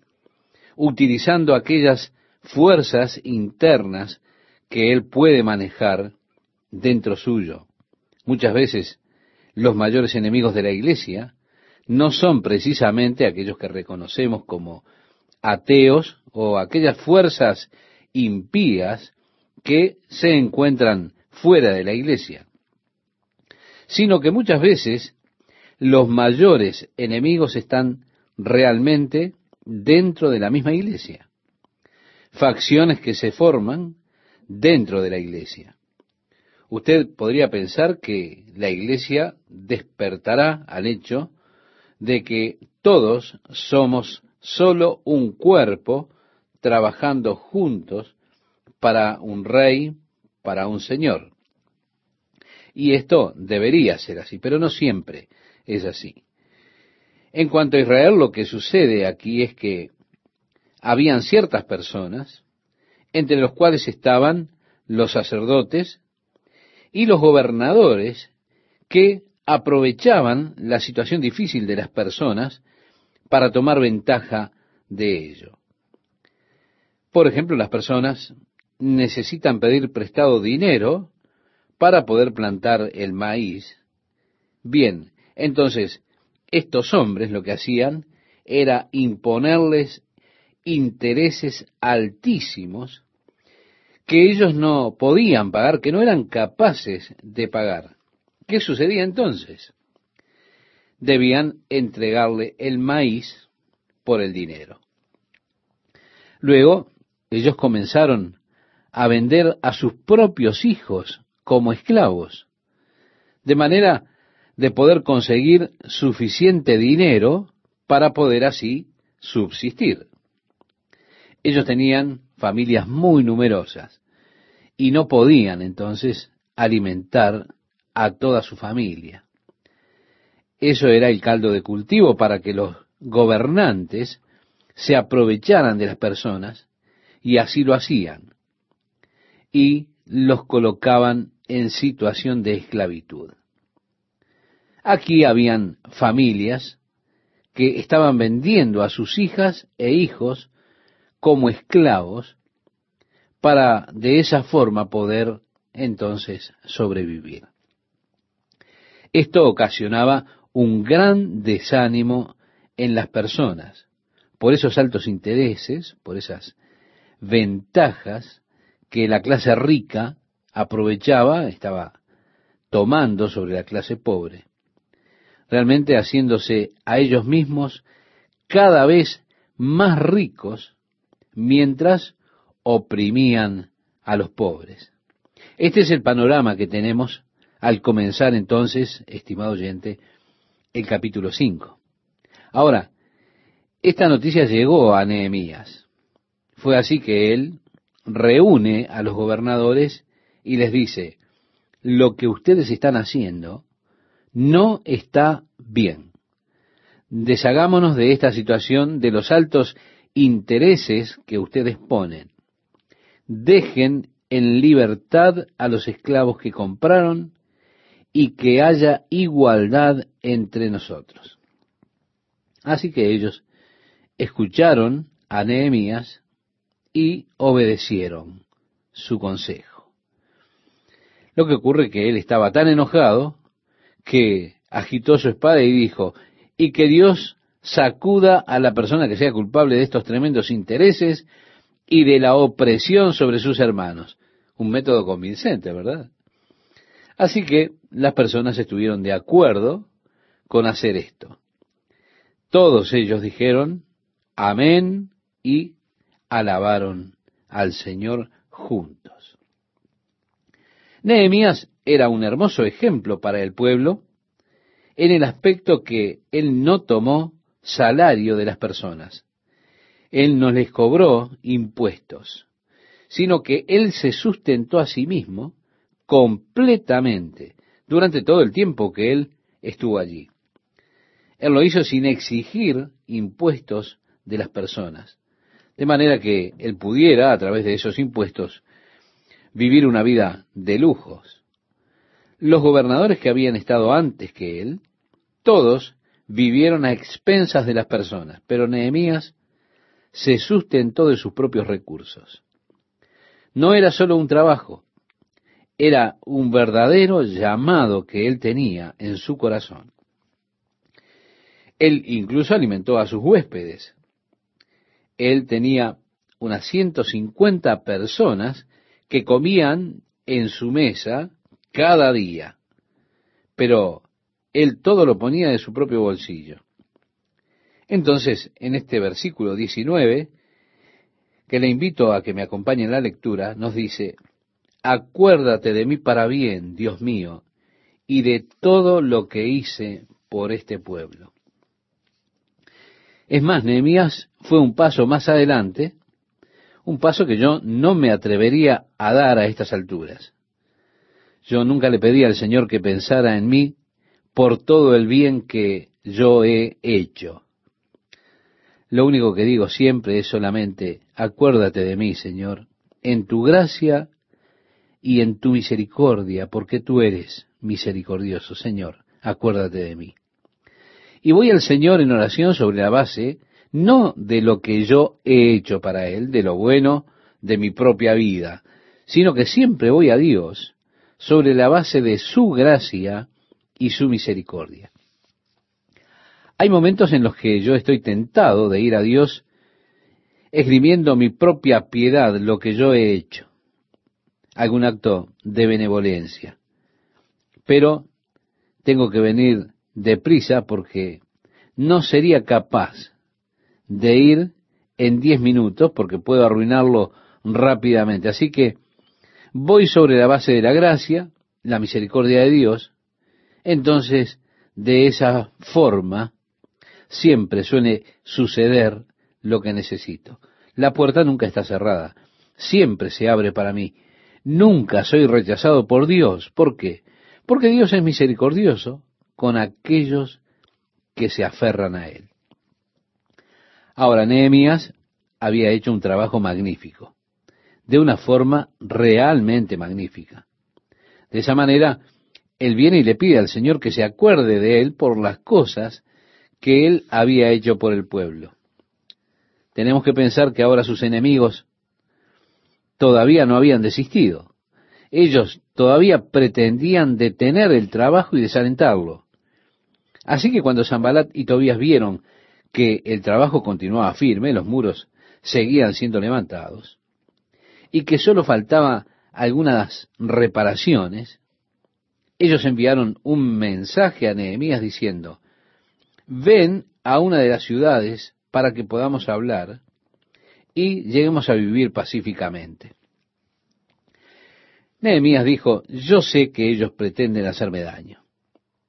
utilizando aquellas fuerzas internas que él puede manejar dentro suyo. Muchas veces los mayores enemigos de la iglesia no son precisamente aquellos que reconocemos como ateos o aquellas fuerzas impías que se encuentran fuera de la iglesia, sino que muchas veces los mayores enemigos están realmente dentro de la misma iglesia. Facciones que se forman dentro de la iglesia. Usted podría pensar que la iglesia despertará al hecho de que todos somos solo un cuerpo trabajando juntos para un rey, para un señor. Y esto debería ser así, pero no siempre es así. En cuanto a Israel, lo que sucede aquí es que habían ciertas personas, entre los cuales estaban los sacerdotes y los gobernadores, que aprovechaban la situación difícil de las personas para tomar ventaja de ello. Por ejemplo, las personas necesitan pedir prestado dinero para poder plantar el maíz. Bien, entonces estos hombres lo que hacían era imponerles intereses altísimos que ellos no podían pagar, que no eran capaces de pagar. ¿Qué sucedía entonces? Debían entregarle el maíz por el dinero. Luego, ellos comenzaron a vender a sus propios hijos como esclavos, de manera de poder conseguir suficiente dinero para poder así subsistir. Ellos tenían familias muy numerosas y no podían entonces alimentar a toda su familia. Eso era el caldo de cultivo para que los gobernantes se aprovecharan de las personas y así lo hacían y los colocaban en situación de esclavitud. Aquí habían familias que estaban vendiendo a sus hijas e hijos como esclavos para de esa forma poder entonces sobrevivir. Esto ocasionaba un gran desánimo en las personas por esos altos intereses, por esas ventajas que la clase rica aprovechaba, estaba tomando sobre la clase pobre realmente haciéndose a ellos mismos cada vez más ricos mientras oprimían a los pobres. Este es el panorama que tenemos al comenzar entonces, estimado oyente, el capítulo 5. Ahora, esta noticia llegó a Nehemías. Fue así que él reúne a los gobernadores y les dice, lo que ustedes están haciendo no está bien. deshagámonos de esta situación de los altos intereses que ustedes ponen. Dejen en libertad a los esclavos que compraron y que haya igualdad entre nosotros. Así que ellos escucharon a Nehemías y obedecieron su consejo. Lo que ocurre es que él estaba tan enojado que agitó su espada y dijo, y que Dios sacuda a la persona que sea culpable de estos tremendos intereses y de la opresión sobre sus hermanos. Un método convincente, ¿verdad? Así que las personas estuvieron de acuerdo con hacer esto. Todos ellos dijeron, amén, y alabaron al Señor juntos. Nehemías era un hermoso ejemplo para el pueblo en el aspecto que él no tomó salario de las personas. Él no les cobró impuestos, sino que él se sustentó a sí mismo completamente durante todo el tiempo que él estuvo allí. Él lo hizo sin exigir impuestos de las personas, de manera que él pudiera, a través de esos impuestos, vivir una vida de lujos. Los gobernadores que habían estado antes que él, todos vivieron a expensas de las personas, pero Nehemías se sustentó de sus propios recursos. No era solo un trabajo, era un verdadero llamado que él tenía en su corazón. Él incluso alimentó a sus huéspedes. Él tenía unas 150 personas que comían en su mesa cada día. Pero él todo lo ponía de su propio bolsillo. Entonces, en este versículo 19, que le invito a que me acompañe en la lectura, nos dice, acuérdate de mí para bien, Dios mío, y de todo lo que hice por este pueblo. Es más, Nehemías fue un paso más adelante, un paso que yo no me atrevería a dar a estas alturas. Yo nunca le pedí al Señor que pensara en mí por todo el bien que yo he hecho. Lo único que digo siempre es solamente, acuérdate de mí, Señor, en tu gracia y en tu misericordia, porque tú eres misericordioso, Señor, acuérdate de mí. Y voy al Señor en oración sobre la base, no de lo que yo he hecho para Él, de lo bueno de mi propia vida, sino que siempre voy a Dios sobre la base de su gracia y su misericordia. Hay momentos en los que yo estoy tentado de ir a Dios esgrimiendo mi propia piedad, lo que yo he hecho, algún acto de benevolencia. Pero tengo que venir deprisa porque no sería capaz de ir en diez minutos porque puedo arruinarlo rápidamente. Así que voy sobre la base de la gracia, la misericordia de Dios, entonces de esa forma siempre suele suceder lo que necesito. La puerta nunca está cerrada, siempre se abre para mí. Nunca soy rechazado por Dios. ¿Por qué? Porque Dios es misericordioso con aquellos que se aferran a Él. Ahora, Nehemías había hecho un trabajo magnífico de una forma realmente magnífica. De esa manera, él viene y le pide al Señor que se acuerde de él por las cosas que él había hecho por el pueblo. Tenemos que pensar que ahora sus enemigos todavía no habían desistido. Ellos todavía pretendían detener el trabajo y desalentarlo. Así que cuando Zambalat y Tobías vieron que el trabajo continuaba firme, los muros seguían siendo levantados, y que solo faltaba algunas reparaciones, ellos enviaron un mensaje a Nehemías diciendo, ven a una de las ciudades para que podamos hablar y lleguemos a vivir pacíficamente. Nehemías dijo, yo sé que ellos pretenden hacerme daño.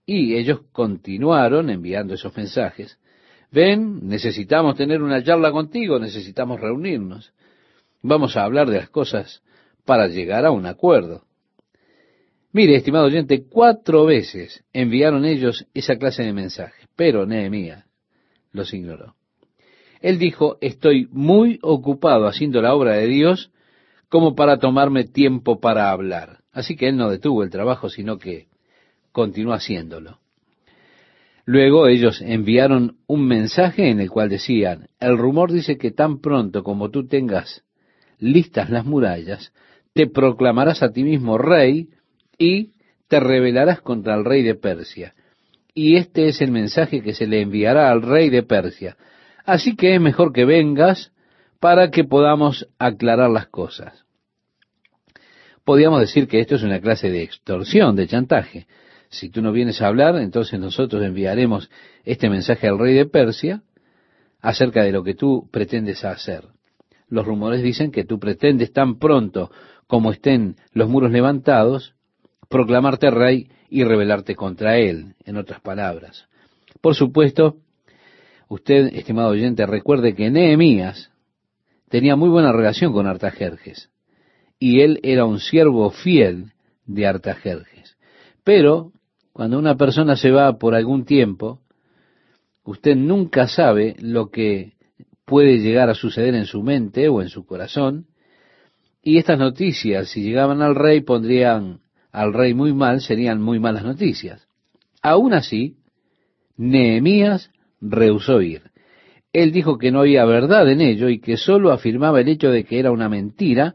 Y ellos continuaron enviando esos mensajes. Ven, necesitamos tener una charla contigo, necesitamos reunirnos. Vamos a hablar de las cosas para llegar a un acuerdo. Mire, estimado oyente, cuatro veces enviaron ellos esa clase de mensaje, pero Nehemías los ignoró. Él dijo, estoy muy ocupado haciendo la obra de Dios como para tomarme tiempo para hablar. Así que él no detuvo el trabajo, sino que continuó haciéndolo. Luego ellos enviaron un mensaje en el cual decían, el rumor dice que tan pronto como tú tengas listas las murallas, te proclamarás a ti mismo rey y te rebelarás contra el rey de Persia. Y este es el mensaje que se le enviará al rey de Persia. Así que es mejor que vengas para que podamos aclarar las cosas. Podríamos decir que esto es una clase de extorsión, de chantaje. Si tú no vienes a hablar, entonces nosotros enviaremos este mensaje al rey de Persia acerca de lo que tú pretendes hacer. Los rumores dicen que tú pretendes tan pronto como estén los muros levantados, proclamarte rey y rebelarte contra él, en otras palabras. Por supuesto, usted, estimado oyente, recuerde que Nehemías tenía muy buena relación con Artajerjes, y él era un siervo fiel de Artajerjes. Pero, cuando una persona se va por algún tiempo, usted nunca sabe lo que puede llegar a suceder en su mente o en su corazón, y estas noticias, si llegaban al rey, pondrían al rey muy mal, serían muy malas noticias. Aún así, Nehemías rehusó ir. Él dijo que no había verdad en ello y que sólo afirmaba el hecho de que era una mentira,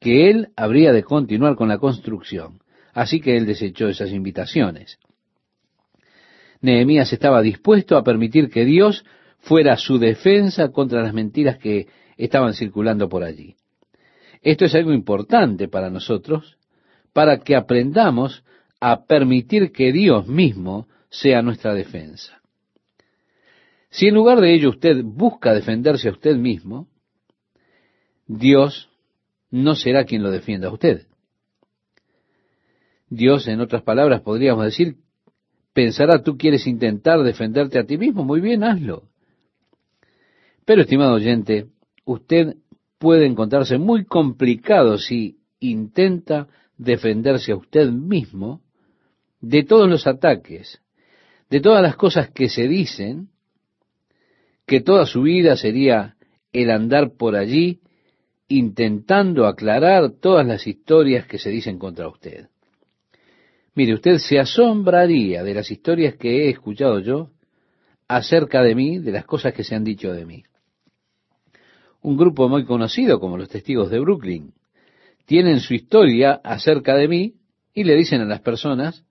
que él habría de continuar con la construcción. Así que él desechó esas invitaciones. Nehemías estaba dispuesto a permitir que Dios fuera su defensa contra las mentiras que estaban circulando por allí. Esto es algo importante para nosotros, para que aprendamos a permitir que Dios mismo sea nuestra defensa. Si en lugar de ello usted busca defenderse a usted mismo, Dios no será quien lo defienda a usted. Dios, en otras palabras, podríamos decir, pensará, tú quieres intentar defenderte a ti mismo, muy bien, hazlo. Pero, estimado oyente, usted puede encontrarse muy complicado si intenta defenderse a usted mismo de todos los ataques, de todas las cosas que se dicen, que toda su vida sería el andar por allí intentando aclarar todas las historias que se dicen contra usted. Mire, usted se asombraría de las historias que he escuchado yo acerca de mí, de las cosas que se han dicho de mí un grupo muy conocido como los testigos de Brooklyn. Tienen su historia acerca de mí y le dicen a las personas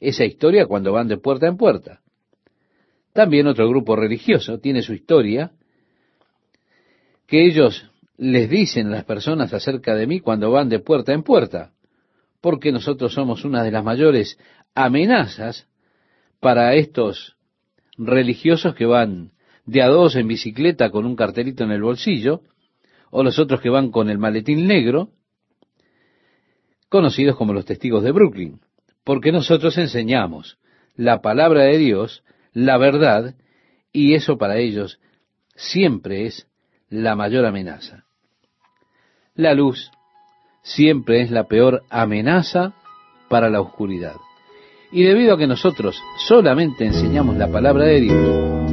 esa historia cuando van de puerta en puerta. También otro grupo religioso tiene su historia que ellos les dicen a las personas acerca de mí cuando van de puerta en puerta, porque nosotros somos una de las mayores amenazas para estos religiosos que van de a dos en bicicleta con un cartelito en el bolsillo, o los otros que van con el maletín negro, conocidos como los testigos de Brooklyn, porque nosotros enseñamos la palabra de Dios, la verdad, y eso para ellos siempre es la mayor amenaza. La luz siempre es la peor amenaza para la oscuridad. Y debido a que nosotros solamente enseñamos la palabra de Dios,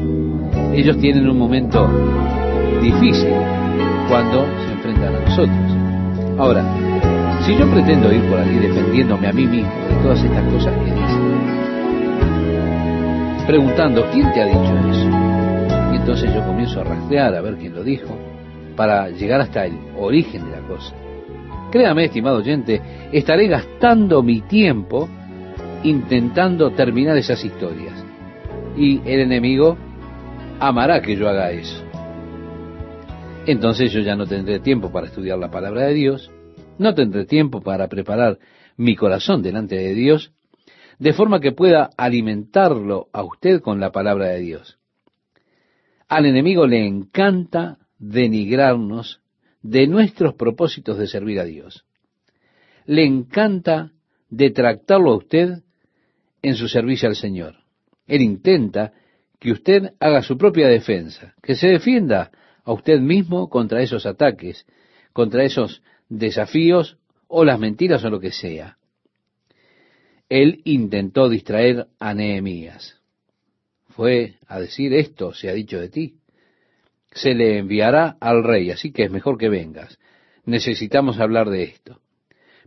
ellos tienen un momento difícil cuando se enfrentan a nosotros. Ahora, si yo pretendo ir por allí defendiéndome a mí mismo de todas estas cosas que dicen, preguntando, ¿quién te ha dicho eso? Y entonces yo comienzo a rastrear a ver quién lo dijo, para llegar hasta el origen de la cosa. Créame, estimado oyente, estaré gastando mi tiempo intentando terminar esas historias. Y el enemigo amará que yo haga eso. Entonces yo ya no tendré tiempo para estudiar la palabra de Dios, no tendré tiempo para preparar mi corazón delante de Dios, de forma que pueda alimentarlo a usted con la palabra de Dios. Al enemigo le encanta denigrarnos de nuestros propósitos de servir a Dios. Le encanta detractarlo a usted en su servicio al Señor. Él intenta que usted haga su propia defensa, que se defienda a usted mismo contra esos ataques, contra esos desafíos o las mentiras o lo que sea. Él intentó distraer a Nehemías. fue a decir esto, se ha dicho de ti. Se le enviará al rey, así que es mejor que vengas. Necesitamos hablar de esto.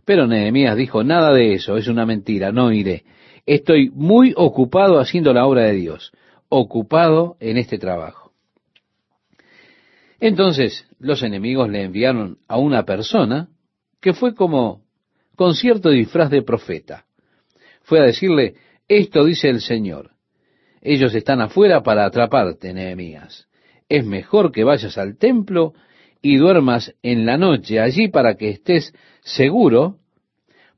Pero Nehemías dijo, nada de eso, es una mentira, no iré. Estoy muy ocupado haciendo la obra de Dios, ocupado en este trabajo. Entonces los enemigos le enviaron a una persona que fue como con cierto disfraz de profeta. Fue a decirle, esto dice el Señor. Ellos están afuera para atraparte, Nehemías. Es mejor que vayas al templo y duermas en la noche allí para que estés seguro,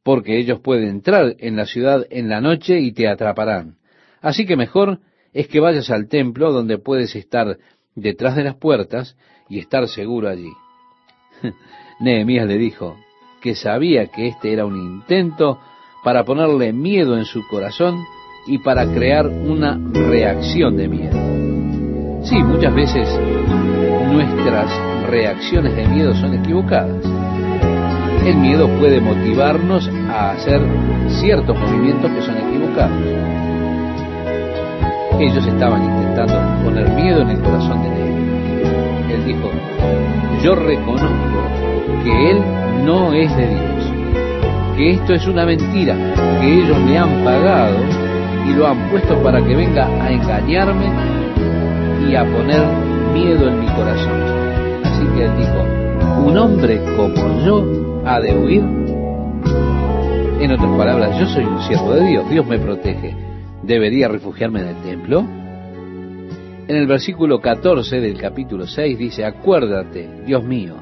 porque ellos pueden entrar en la ciudad en la noche y te atraparán. Así que mejor es que vayas al templo donde puedes estar detrás de las puertas y estar seguro allí. (laughs) Nehemías le dijo que sabía que este era un intento para ponerle miedo en su corazón y para crear una reacción de miedo. Sí, muchas veces nuestras reacciones de miedo son equivocadas. El miedo puede motivarnos a hacer ciertos movimientos que son equivocados. Ellos estaban intentando poner miedo en el corazón de Nehemías. Él dijo, yo reconozco que él no es de Dios, que esto es una mentira, que ellos me han pagado y lo han puesto para que venga a engañarme y a poner miedo en mi corazón. Así que él dijo, un hombre como yo ha de huir. En otras palabras, yo soy un siervo de Dios, Dios me protege. ¿Debería refugiarme en el templo? En el versículo 14 del capítulo 6 dice, acuérdate, Dios mío,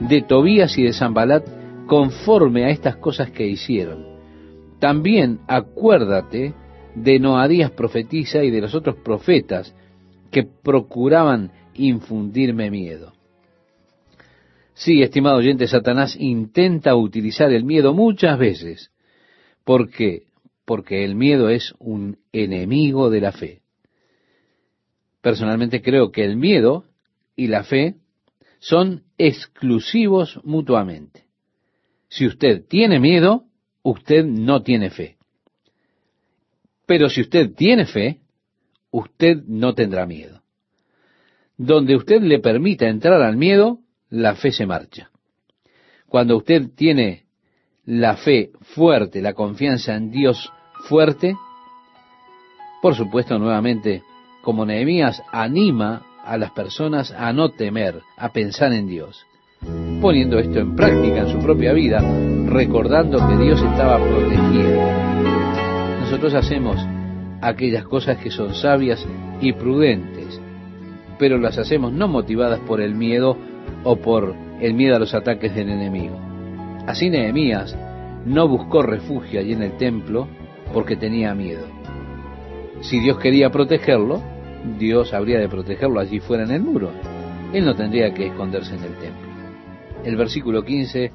de Tobías y de Zambalat conforme a estas cosas que hicieron. También acuérdate de Noadías profetiza y de los otros profetas que procuraban infundirme miedo. Sí, estimado oyente, Satanás intenta utilizar el miedo muchas veces. ¿Por qué? Porque el miedo es un enemigo de la fe. Personalmente creo que el miedo y la fe son exclusivos mutuamente. Si usted tiene miedo, usted no tiene fe. Pero si usted tiene fe, usted no tendrá miedo. Donde usted le permita entrar al miedo, la fe se marcha. Cuando usted tiene la fe fuerte, la confianza en Dios fuerte, por supuesto nuevamente, como Nehemías anima a las personas a no temer, a pensar en Dios, poniendo esto en práctica en su propia vida, recordando que Dios estaba protegiendo nosotros hacemos aquellas cosas que son sabias y prudentes, pero las hacemos no motivadas por el miedo o por el miedo a los ataques del enemigo. Así Nehemías no buscó refugio allí en el templo porque tenía miedo. Si Dios quería protegerlo, Dios habría de protegerlo allí fuera en el muro. Él no tendría que esconderse en el templo. El versículo 15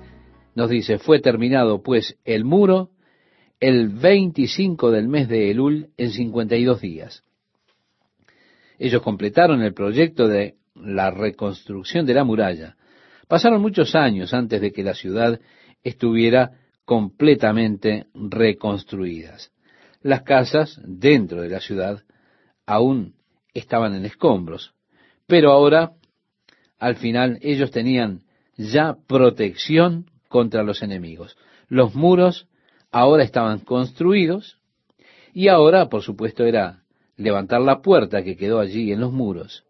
nos dice, fue terminado pues el muro el 25 del mes de Elul en 52 días. Ellos completaron el proyecto de la reconstrucción de la muralla. Pasaron muchos años antes de que la ciudad estuviera completamente reconstruidas. Las casas dentro de la ciudad aún estaban en escombros, pero ahora, al final, ellos tenían ya protección contra los enemigos. Los muros ahora estaban construidos y ahora, por supuesto, era levantar la puerta que quedó allí en los muros.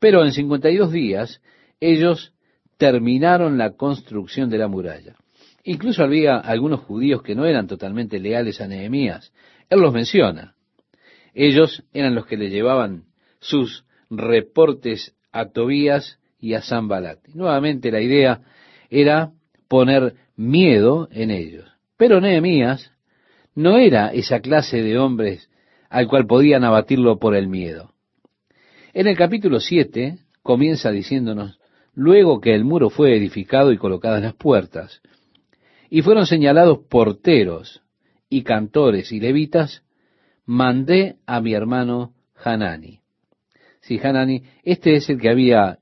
Pero en 52 días ellos terminaron la construcción de la muralla. Incluso había algunos judíos que no eran totalmente leales a Nehemías. Él los menciona. Ellos eran los que le llevaban sus reportes a Tobías y a Zambalat. nuevamente la idea era poner miedo en ellos. Pero Nehemías no era esa clase de hombres al cual podían abatirlo por el miedo. En el capítulo 7 comienza diciéndonos, luego que el muro fue edificado y colocadas las puertas, y fueron señalados porteros y cantores y levitas, mandé a mi hermano Hanani. Sí, Hanani, este es el que había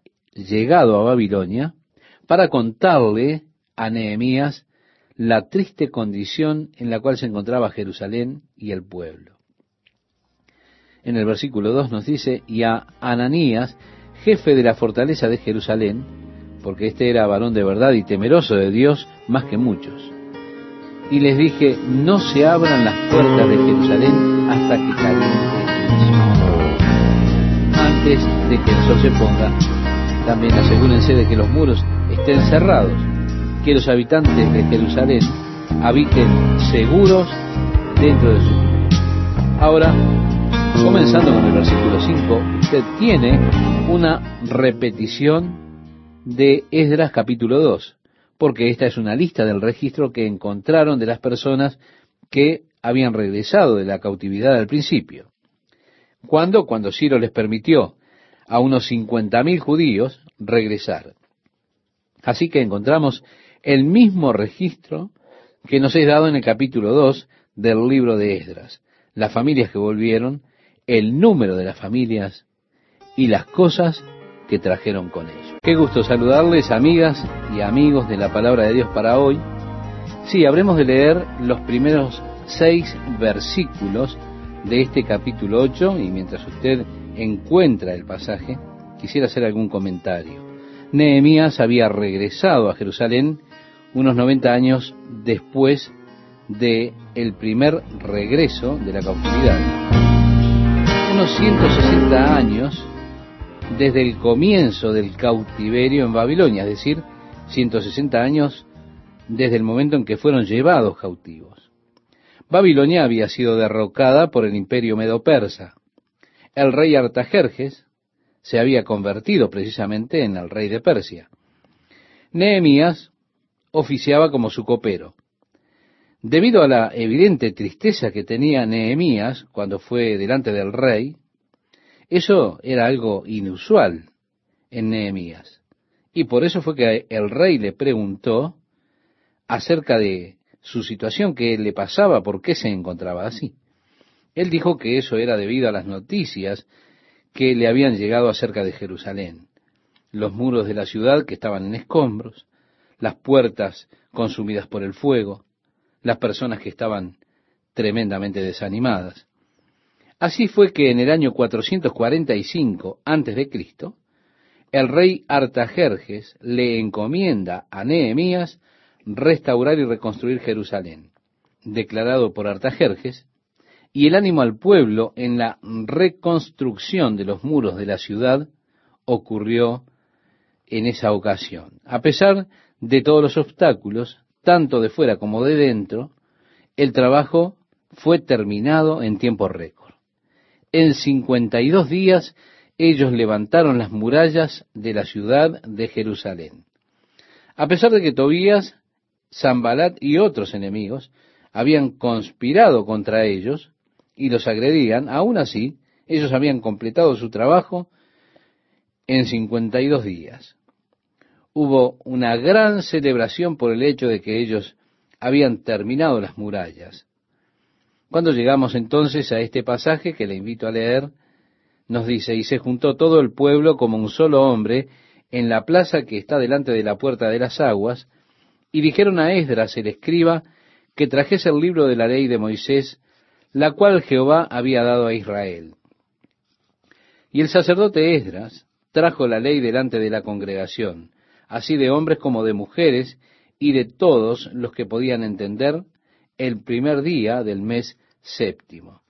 llegado a Babilonia para contarle a Nehemías la triste condición en la cual se encontraba Jerusalén y el pueblo. en el versículo 2 nos dice, y a Ananías, jefe de la fortaleza de Jerusalén, porque este era varón de verdad y temeroso de Dios más que muchos. Y les dije, no se abran las puertas de Jerusalén hasta que caliente Antes de que el sol se ponga, también asegúrense de que los muros estén cerrados, que los habitantes de Jerusalén habiten seguros dentro de su Ahora, comenzando con el versículo 5, usted tiene una repetición de Esdras capítulo 2, porque esta es una lista del registro que encontraron de las personas que habían regresado de la cautividad al principio. ¿Cuándo? Cuando Ciro les permitió a unos cincuenta mil judíos regresar. Así que encontramos el mismo registro que nos es dado en el capítulo 2 del libro de Esdras. Las familias que volvieron, el número de las familias y las cosas que trajeron con ellos. Qué gusto saludarles, amigas y amigos de la palabra de Dios para hoy. Sí, habremos de leer los primeros seis versículos de este capítulo 8 y mientras usted encuentra el pasaje, quisiera hacer algún comentario. Nehemías había regresado a Jerusalén unos 90 años después de el primer regreso de la cautividad. Unos 160 años desde el comienzo del cautiverio en Babilonia, es decir, 160 años desde el momento en que fueron llevados cautivos. Babilonia había sido derrocada por el imperio medo-persa. El rey Artajerjes se había convertido precisamente en el rey de Persia. Nehemías oficiaba como su copero. Debido a la evidente tristeza que tenía Nehemías cuando fue delante del rey, eso era algo inusual en Nehemías. Y por eso fue que el rey le preguntó acerca de su situación, qué le pasaba, por qué se encontraba así. Él dijo que eso era debido a las noticias que le habían llegado acerca de Jerusalén. Los muros de la ciudad que estaban en escombros, las puertas consumidas por el fuego, las personas que estaban tremendamente desanimadas. Así fue que en el año 445 antes de Cristo, el rey Artajerjes le encomienda a Nehemías restaurar y reconstruir Jerusalén, declarado por Artajerjes, y el ánimo al pueblo en la reconstrucción de los muros de la ciudad ocurrió en esa ocasión. A pesar de todos los obstáculos, tanto de fuera como de dentro, el trabajo fue terminado en tiempo récord. En cincuenta y dos días ellos levantaron las murallas de la ciudad de Jerusalén. A pesar de que Tobías, Zambalat y otros enemigos habían conspirado contra ellos y los agredían, aún así ellos habían completado su trabajo en cincuenta y dos días. Hubo una gran celebración por el hecho de que ellos habían terminado las murallas. Cuando llegamos entonces a este pasaje que le invito a leer, nos dice, y se juntó todo el pueblo como un solo hombre en la plaza que está delante de la puerta de las aguas, y dijeron a Esdras el escriba que trajese el libro de la ley de Moisés, la cual Jehová había dado a Israel. Y el sacerdote Esdras trajo la ley delante de la congregación, así de hombres como de mujeres, y de todos los que podían entender, el primer día del mes séptimo.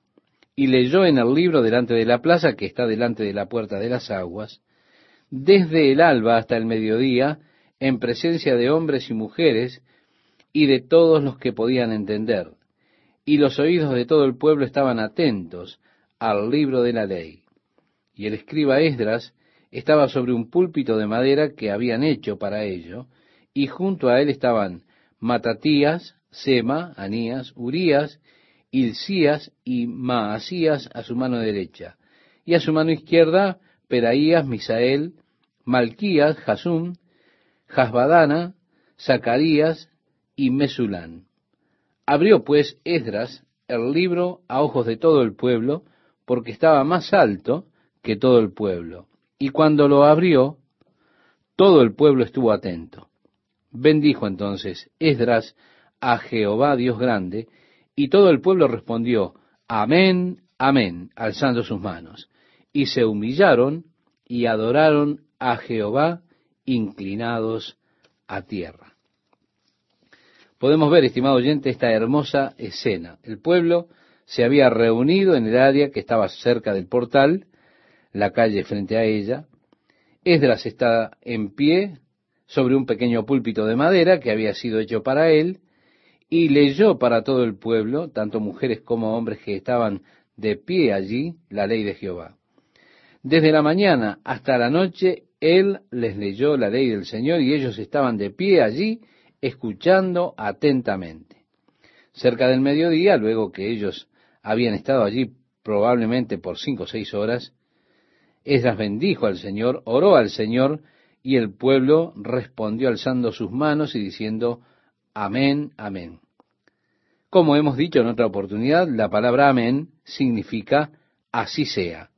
Y leyó en el libro delante de la plaza, que está delante de la puerta de las aguas, desde el alba hasta el mediodía, en presencia de hombres y mujeres, y de todos los que podían entender. Y los oídos de todo el pueblo estaban atentos al libro de la ley. Y el escriba Esdras estaba sobre un púlpito de madera que habían hecho para ello, y junto a él estaban Matatías, Sema, Anías, Urías, Hilcías y Maasías a su mano derecha, y a su mano izquierda Peraías, Misael, Malquías, Jasum, Jasbadana, Zacarías y Mesulán. Abrió pues Esdras el libro a ojos de todo el pueblo, porque estaba más alto que todo el pueblo. Y cuando lo abrió, todo el pueblo estuvo atento. Bendijo entonces Esdras a Jehová Dios grande, y todo el pueblo respondió, Amén, amén, alzando sus manos. Y se humillaron y adoraron a Jehová inclinados a tierra. Podemos ver, estimado oyente, esta hermosa escena. El pueblo se había reunido en el área que estaba cerca del portal, la calle frente a ella. Esdras está en pie sobre un pequeño púlpito de madera que había sido hecho para él, y leyó para todo el pueblo, tanto mujeres como hombres que estaban de pie allí, la ley de Jehová. Desde la mañana hasta la noche, él les leyó la ley del Señor y ellos estaban de pie allí, escuchando atentamente. Cerca del mediodía, luego que ellos habían estado allí probablemente por cinco o seis horas, Esdras bendijo al Señor, oró al Señor, y el pueblo respondió alzando sus manos y diciendo, Amén, amén. Como hemos dicho en otra oportunidad, la palabra amén significa así sea.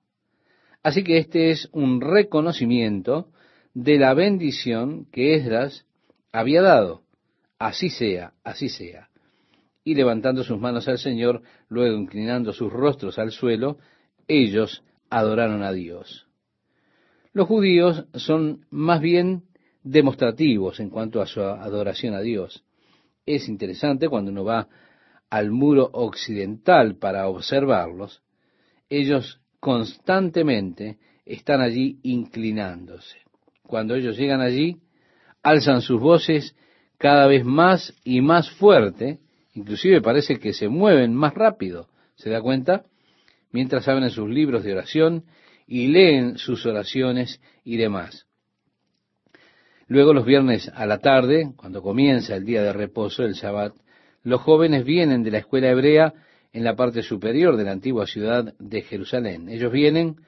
Así que este es un reconocimiento de la bendición que Esdras había dado. Así sea, así sea. Y levantando sus manos al Señor, luego inclinando sus rostros al suelo, ellos adoraron a Dios. Los judíos son más bien demostrativos en cuanto a su adoración a Dios. Es interesante cuando uno va al muro occidental para observarlos, ellos constantemente están allí inclinándose. Cuando ellos llegan allí, alzan sus voces cada vez más y más fuerte, inclusive parece que se mueven más rápido, ¿se da cuenta? Mientras abren sus libros de oración y leen sus oraciones y demás. Luego los viernes a la tarde, cuando comienza el día de reposo, el Shabbat, los jóvenes vienen de la escuela hebrea en la parte superior de la antigua ciudad de Jerusalén. Ellos vienen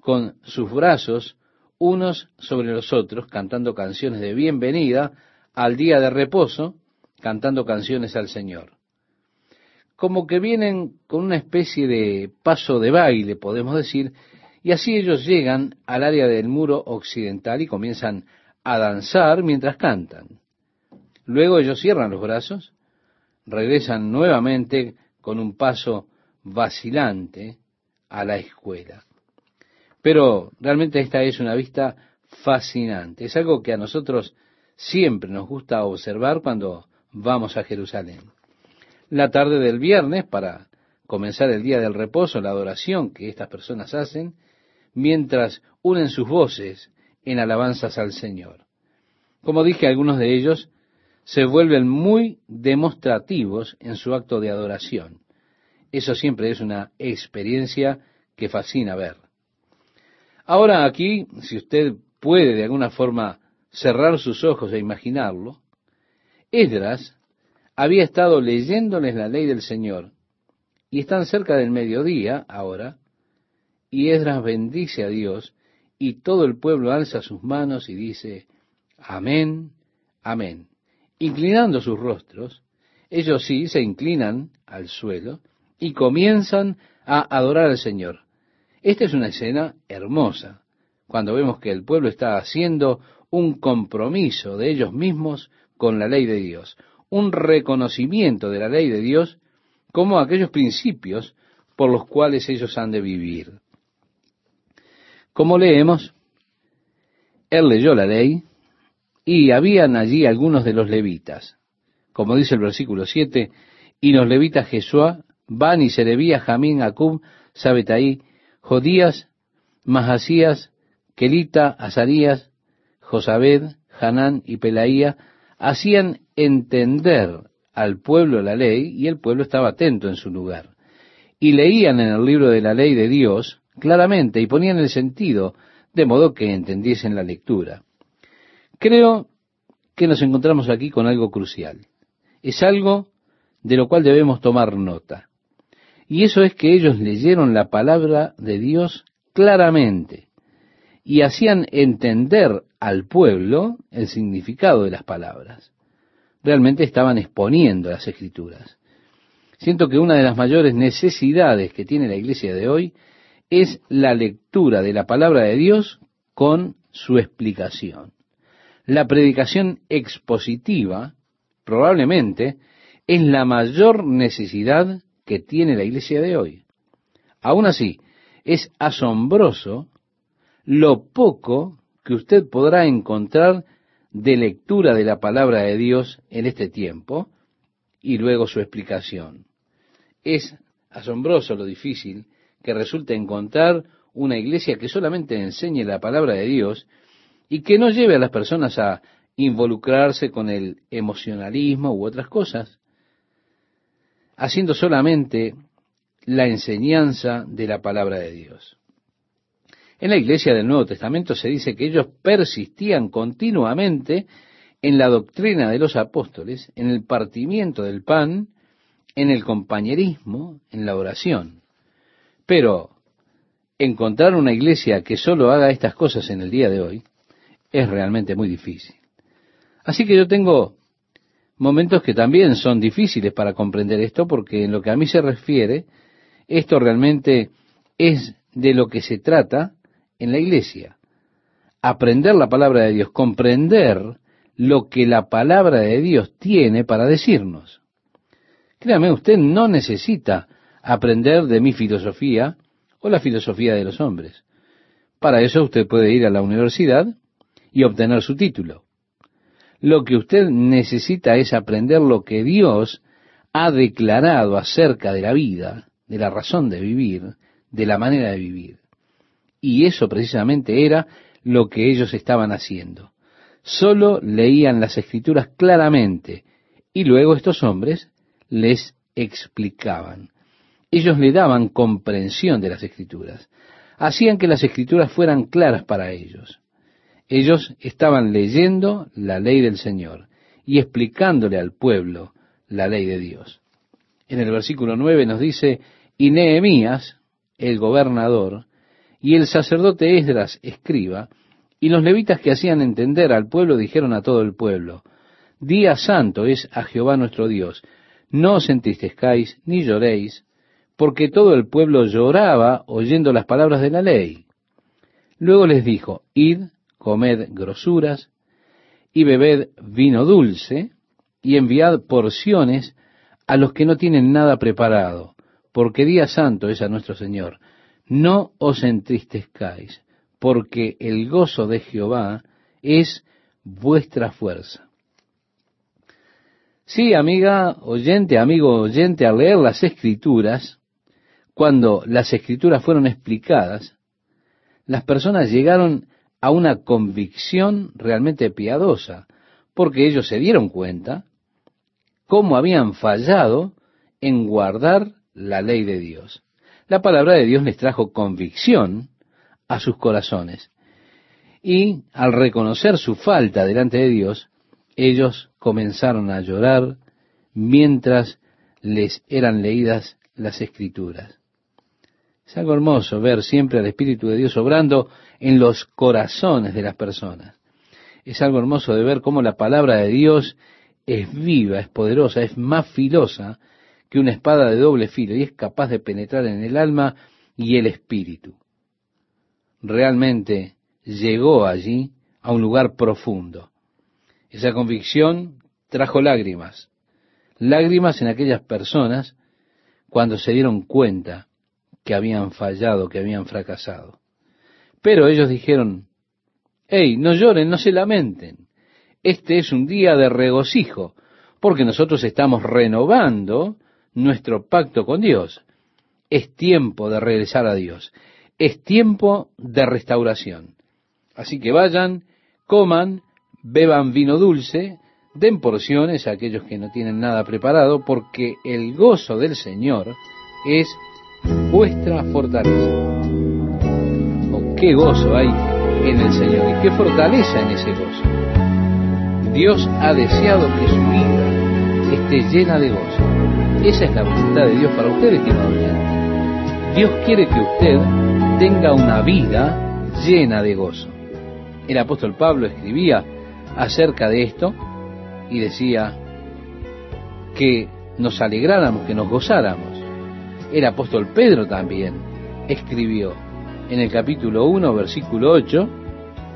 con sus brazos unos sobre los otros, cantando canciones de bienvenida al día de reposo, cantando canciones al Señor. Como que vienen con una especie de paso de baile, podemos decir, y así ellos llegan al área del muro occidental y comienzan a danzar mientras cantan. Luego ellos cierran los brazos, regresan nuevamente con un paso vacilante a la escuela. Pero realmente esta es una vista fascinante. Es algo que a nosotros siempre nos gusta observar cuando vamos a Jerusalén. La tarde del viernes, para comenzar el día del reposo, la adoración que estas personas hacen, mientras unen sus voces en alabanzas al Señor. Como dije, algunos de ellos se vuelven muy demostrativos en su acto de adoración. Eso siempre es una experiencia que fascina ver. Ahora aquí, si usted puede de alguna forma cerrar sus ojos e imaginarlo, Esdras había estado leyéndoles la ley del Señor y están cerca del mediodía ahora, y Esdras bendice a Dios y todo el pueblo alza sus manos y dice, Amén, amén. Inclinando sus rostros, ellos sí se inclinan al suelo y comienzan a adorar al Señor. Esta es una escena hermosa, cuando vemos que el pueblo está haciendo un compromiso de ellos mismos con la ley de Dios, un reconocimiento de la ley de Dios como aquellos principios por los cuales ellos han de vivir. Como leemos, él leyó la ley y habían allí algunos de los levitas, como dice el versículo 7, y los levitas Jesúa, Bani, Serebía, Jamín, Acub, Sabetaí, Jodías, Mahasías, Kelita, Azarías, Josabed, Hanán y Pelaía, hacían entender al pueblo la ley y el pueblo estaba atento en su lugar. Y leían en el libro de la ley de Dios claramente y ponían el sentido de modo que entendiesen la lectura. Creo que nos encontramos aquí con algo crucial. Es algo de lo cual debemos tomar nota. Y eso es que ellos leyeron la palabra de Dios claramente y hacían entender al pueblo el significado de las palabras. Realmente estaban exponiendo las escrituras. Siento que una de las mayores necesidades que tiene la iglesia de hoy es la lectura de la palabra de Dios con su explicación. La predicación expositiva probablemente es la mayor necesidad que tiene la iglesia de hoy. Aún así, es asombroso lo poco que usted podrá encontrar de lectura de la palabra de Dios en este tiempo y luego su explicación. Es asombroso lo difícil que resulta encontrar una iglesia que solamente enseñe la palabra de Dios y que no lleve a las personas a involucrarse con el emocionalismo u otras cosas, haciendo solamente la enseñanza de la palabra de Dios. En la iglesia del Nuevo Testamento se dice que ellos persistían continuamente en la doctrina de los apóstoles, en el partimiento del pan, en el compañerismo, en la oración. Pero encontrar una iglesia que solo haga estas cosas en el día de hoy es realmente muy difícil. Así que yo tengo momentos que también son difíciles para comprender esto, porque en lo que a mí se refiere, esto realmente es de lo que se trata en la iglesia. Aprender la palabra de Dios, comprender lo que la palabra de Dios tiene para decirnos. Créame, usted no necesita aprender de mi filosofía o la filosofía de los hombres. Para eso usted puede ir a la universidad y obtener su título. Lo que usted necesita es aprender lo que Dios ha declarado acerca de la vida, de la razón de vivir, de la manera de vivir. Y eso precisamente era lo que ellos estaban haciendo. Solo leían las escrituras claramente y luego estos hombres les explicaban. Ellos le daban comprensión de las escrituras. Hacían que las escrituras fueran claras para ellos. Ellos estaban leyendo la ley del Señor y explicándole al pueblo la ley de Dios. En el versículo 9 nos dice, y Nehemías, el gobernador, y el sacerdote Esdras, escriba, y los levitas que hacían entender al pueblo dijeron a todo el pueblo, Día santo es a Jehová nuestro Dios, no os entristezcáis ni lloréis, porque todo el pueblo lloraba oyendo las palabras de la ley. Luego les dijo, Id, comed grosuras y bebed vino dulce y enviad porciones a los que no tienen nada preparado, porque día santo es a nuestro Señor. No os entristezcáis, porque el gozo de Jehová es vuestra fuerza. Sí, amiga oyente, amigo oyente, al leer las escrituras, cuando las escrituras fueron explicadas, las personas llegaron a una convicción realmente piadosa, porque ellos se dieron cuenta cómo habían fallado en guardar la ley de Dios. La palabra de Dios les trajo convicción a sus corazones. Y al reconocer su falta delante de Dios, ellos comenzaron a llorar mientras les eran leídas las escrituras. Es algo hermoso ver siempre al Espíritu de Dios obrando en los corazones de las personas. Es algo hermoso de ver cómo la palabra de Dios es viva, es poderosa, es más filosa que una espada de doble filo y es capaz de penetrar en el alma y el espíritu. Realmente llegó allí a un lugar profundo. Esa convicción trajo lágrimas, lágrimas en aquellas personas cuando se dieron cuenta que habían fallado, que habían fracasado. Pero ellos dijeron, hey, no lloren, no se lamenten. Este es un día de regocijo, porque nosotros estamos renovando nuestro pacto con Dios. Es tiempo de regresar a Dios. Es tiempo de restauración. Así que vayan, coman, beban vino dulce, den porciones a aquellos que no tienen nada preparado, porque el gozo del Señor es vuestra fortaleza. Oh, qué gozo hay en el Señor y qué fortaleza en ese gozo. Dios ha deseado que su vida esté llena de gozo. Esa es la voluntad de Dios para usted, estimado Dios quiere que usted tenga una vida llena de gozo. El apóstol Pablo escribía acerca de esto y decía que nos alegráramos, que nos gozáramos el apóstol Pedro también escribió en el capítulo 1, versículo 8,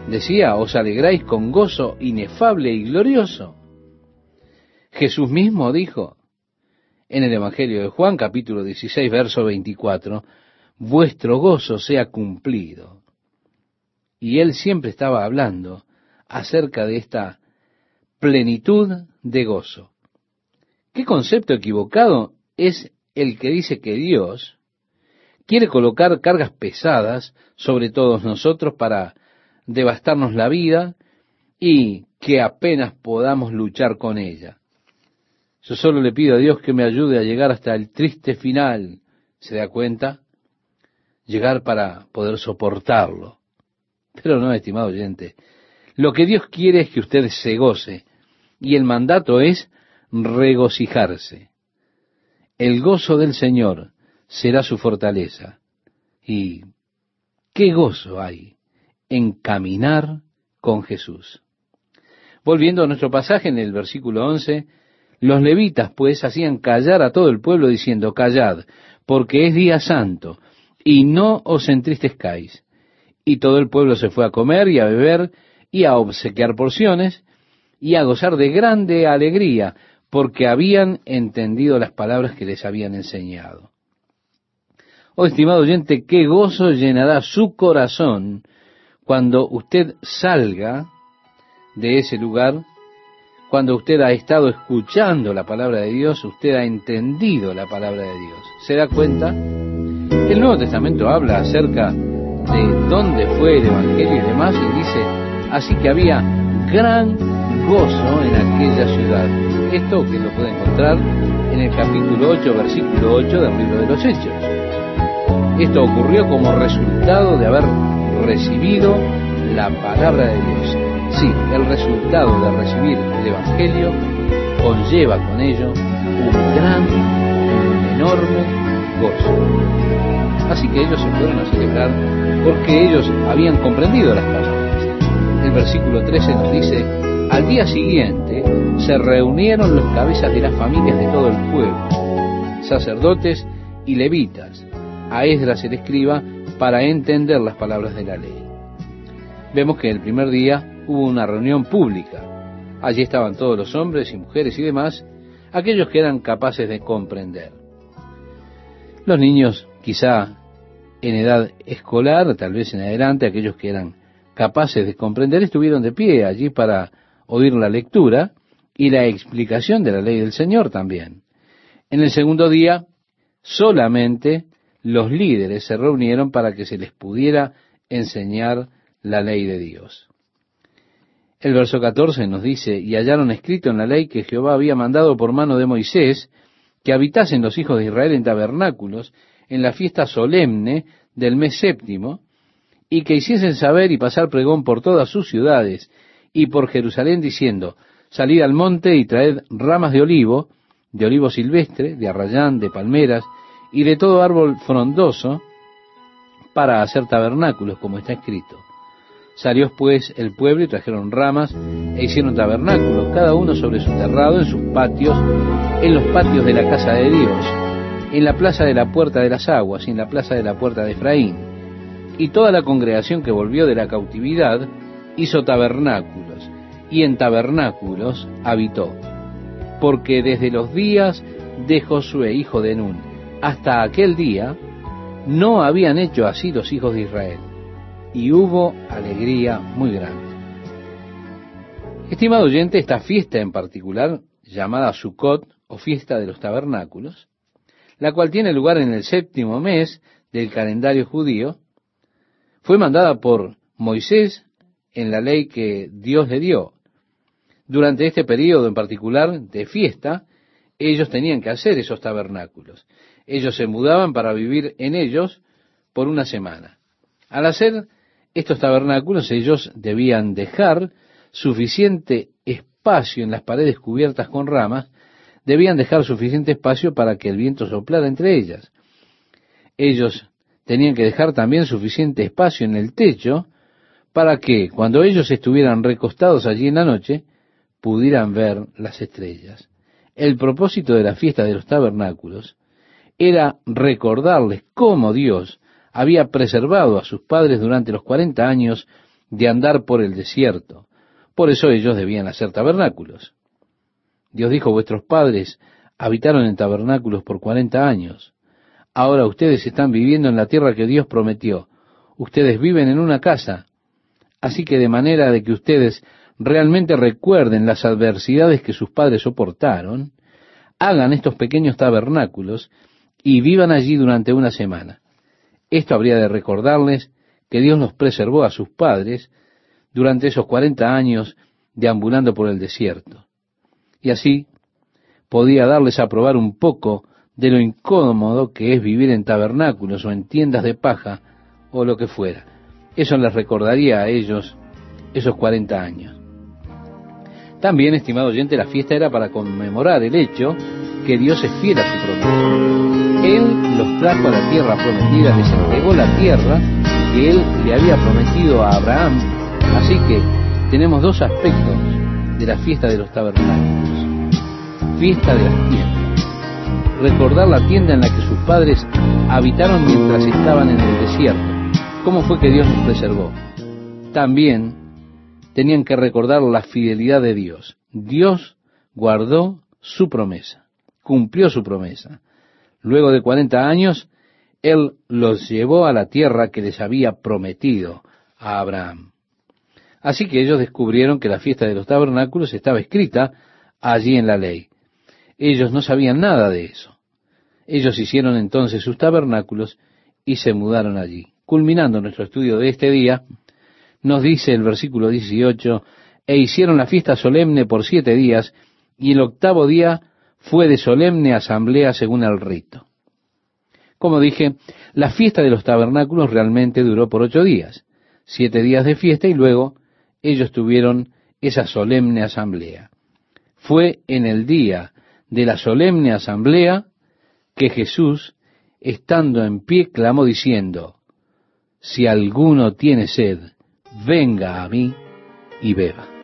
decía, os alegráis con gozo inefable y glorioso. Jesús mismo dijo en el Evangelio de Juan, capítulo 16, verso 24, vuestro gozo sea cumplido. Y él siempre estaba hablando acerca de esta plenitud de gozo. ¿Qué concepto equivocado es el que dice que Dios quiere colocar cargas pesadas sobre todos nosotros para devastarnos la vida y que apenas podamos luchar con ella? Yo solo le pido a Dios que me ayude a llegar hasta el triste final, ¿se da cuenta? Llegar para poder soportarlo. Pero no, estimado oyente, lo que Dios quiere es que usted se goce, y el mandato es regocijarse. El gozo del Señor será su fortaleza. Y qué gozo hay en caminar con Jesús. Volviendo a nuestro pasaje en el versículo 11, los levitas pues hacían callar a todo el pueblo diciendo, callad, porque es día santo, y no os entristezcáis. Y todo el pueblo se fue a comer y a beber y a obsequiar porciones y a gozar de grande alegría, porque habían entendido las palabras que les habían enseñado. Oh, estimado oyente, qué gozo llenará su corazón cuando usted salga de ese lugar cuando usted ha estado escuchando la palabra de Dios, usted ha entendido la palabra de Dios. ¿Se da cuenta? El Nuevo Testamento habla acerca de dónde fue el Evangelio y demás, y dice, así que había gran gozo en aquella ciudad. Esto que lo puede encontrar en el capítulo 8, versículo 8 del libro de los Hechos. Esto ocurrió como resultado de haber recibido la palabra de Dios. Sí, el resultado de recibir el Evangelio conlleva con ello un gran, un enorme gozo. Así que ellos se fueron a celebrar porque ellos habían comprendido las palabras. El versículo 13 nos dice, al día siguiente se reunieron los cabezas de las familias de todo el pueblo, sacerdotes y levitas, a Esdras el escriba, para entender las palabras de la ley. Vemos que el primer día hubo una reunión pública. Allí estaban todos los hombres y mujeres y demás, aquellos que eran capaces de comprender. Los niños, quizá en edad escolar, tal vez en adelante, aquellos que eran capaces de comprender, estuvieron de pie allí para oír la lectura y la explicación de la ley del Señor también. En el segundo día, solamente los líderes se reunieron para que se les pudiera enseñar la ley de Dios. El verso 14 nos dice, y hallaron escrito en la ley que Jehová había mandado por mano de Moisés que habitasen los hijos de Israel en tabernáculos en la fiesta solemne del mes séptimo, y que hiciesen saber y pasar pregón por todas sus ciudades y por Jerusalén diciendo, salid al monte y traed ramas de olivo, de olivo silvestre, de arrayán, de palmeras y de todo árbol frondoso para hacer tabernáculos, como está escrito. Salió pues el pueblo y trajeron ramas e hicieron tabernáculos, cada uno sobre su terrado, en sus patios, en los patios de la casa de Dios, en la plaza de la puerta de las aguas y en la plaza de la puerta de Efraín. Y toda la congregación que volvió de la cautividad hizo tabernáculos, y en tabernáculos habitó. Porque desde los días de Josué, hijo de Nun, hasta aquel día, no habían hecho así los hijos de Israel y hubo alegría muy grande. Estimado oyente, esta fiesta en particular, llamada Sukkot o fiesta de los tabernáculos, la cual tiene lugar en el séptimo mes del calendario judío, fue mandada por Moisés en la ley que Dios le dio. Durante este periodo en particular de fiesta, ellos tenían que hacer esos tabernáculos. Ellos se mudaban para vivir en ellos por una semana. Al hacer estos tabernáculos ellos debían dejar suficiente espacio en las paredes cubiertas con ramas, debían dejar suficiente espacio para que el viento soplara entre ellas. Ellos tenían que dejar también suficiente espacio en el techo para que cuando ellos estuvieran recostados allí en la noche, pudieran ver las estrellas. El propósito de la fiesta de los tabernáculos era recordarles cómo Dios había preservado a sus padres durante los cuarenta años de andar por el desierto. Por eso ellos debían hacer tabernáculos. Dios dijo, vuestros padres habitaron en tabernáculos por cuarenta años. Ahora ustedes están viviendo en la tierra que Dios prometió. Ustedes viven en una casa. Así que de manera de que ustedes realmente recuerden las adversidades que sus padres soportaron, hagan estos pequeños tabernáculos y vivan allí durante una semana. Esto habría de recordarles que Dios los preservó a sus padres durante esos cuarenta años deambulando por el desierto. Y así podía darles a probar un poco de lo incómodo que es vivir en tabernáculos o en tiendas de paja o lo que fuera. Eso les recordaría a ellos esos cuarenta años. También, estimado oyente, la fiesta era para conmemorar el hecho que Dios es fiel a su promesa. Él los trajo a la tierra prometida, les entregó la tierra que Él le había prometido a Abraham. Así que tenemos dos aspectos de la fiesta de los tabernáculos. Fiesta de las tiendas. Recordar la tienda en la que sus padres habitaron mientras estaban en el desierto. ¿Cómo fue que Dios los preservó? También tenían que recordar la fidelidad de Dios. Dios guardó su promesa, cumplió su promesa. Luego de cuarenta años, Él los llevó a la tierra que les había prometido a Abraham. Así que ellos descubrieron que la fiesta de los tabernáculos estaba escrita allí en la ley. Ellos no sabían nada de eso. Ellos hicieron entonces sus tabernáculos y se mudaron allí. Culminando nuestro estudio de este día, nos dice el versículo 18, e hicieron la fiesta solemne por siete días, y el octavo día fue de solemne asamblea según el rito. Como dije, la fiesta de los tabernáculos realmente duró por ocho días, siete días de fiesta y luego ellos tuvieron esa solemne asamblea. Fue en el día de la solemne asamblea que Jesús, estando en pie, clamó diciendo, Si alguno tiene sed, venga a mí y beba.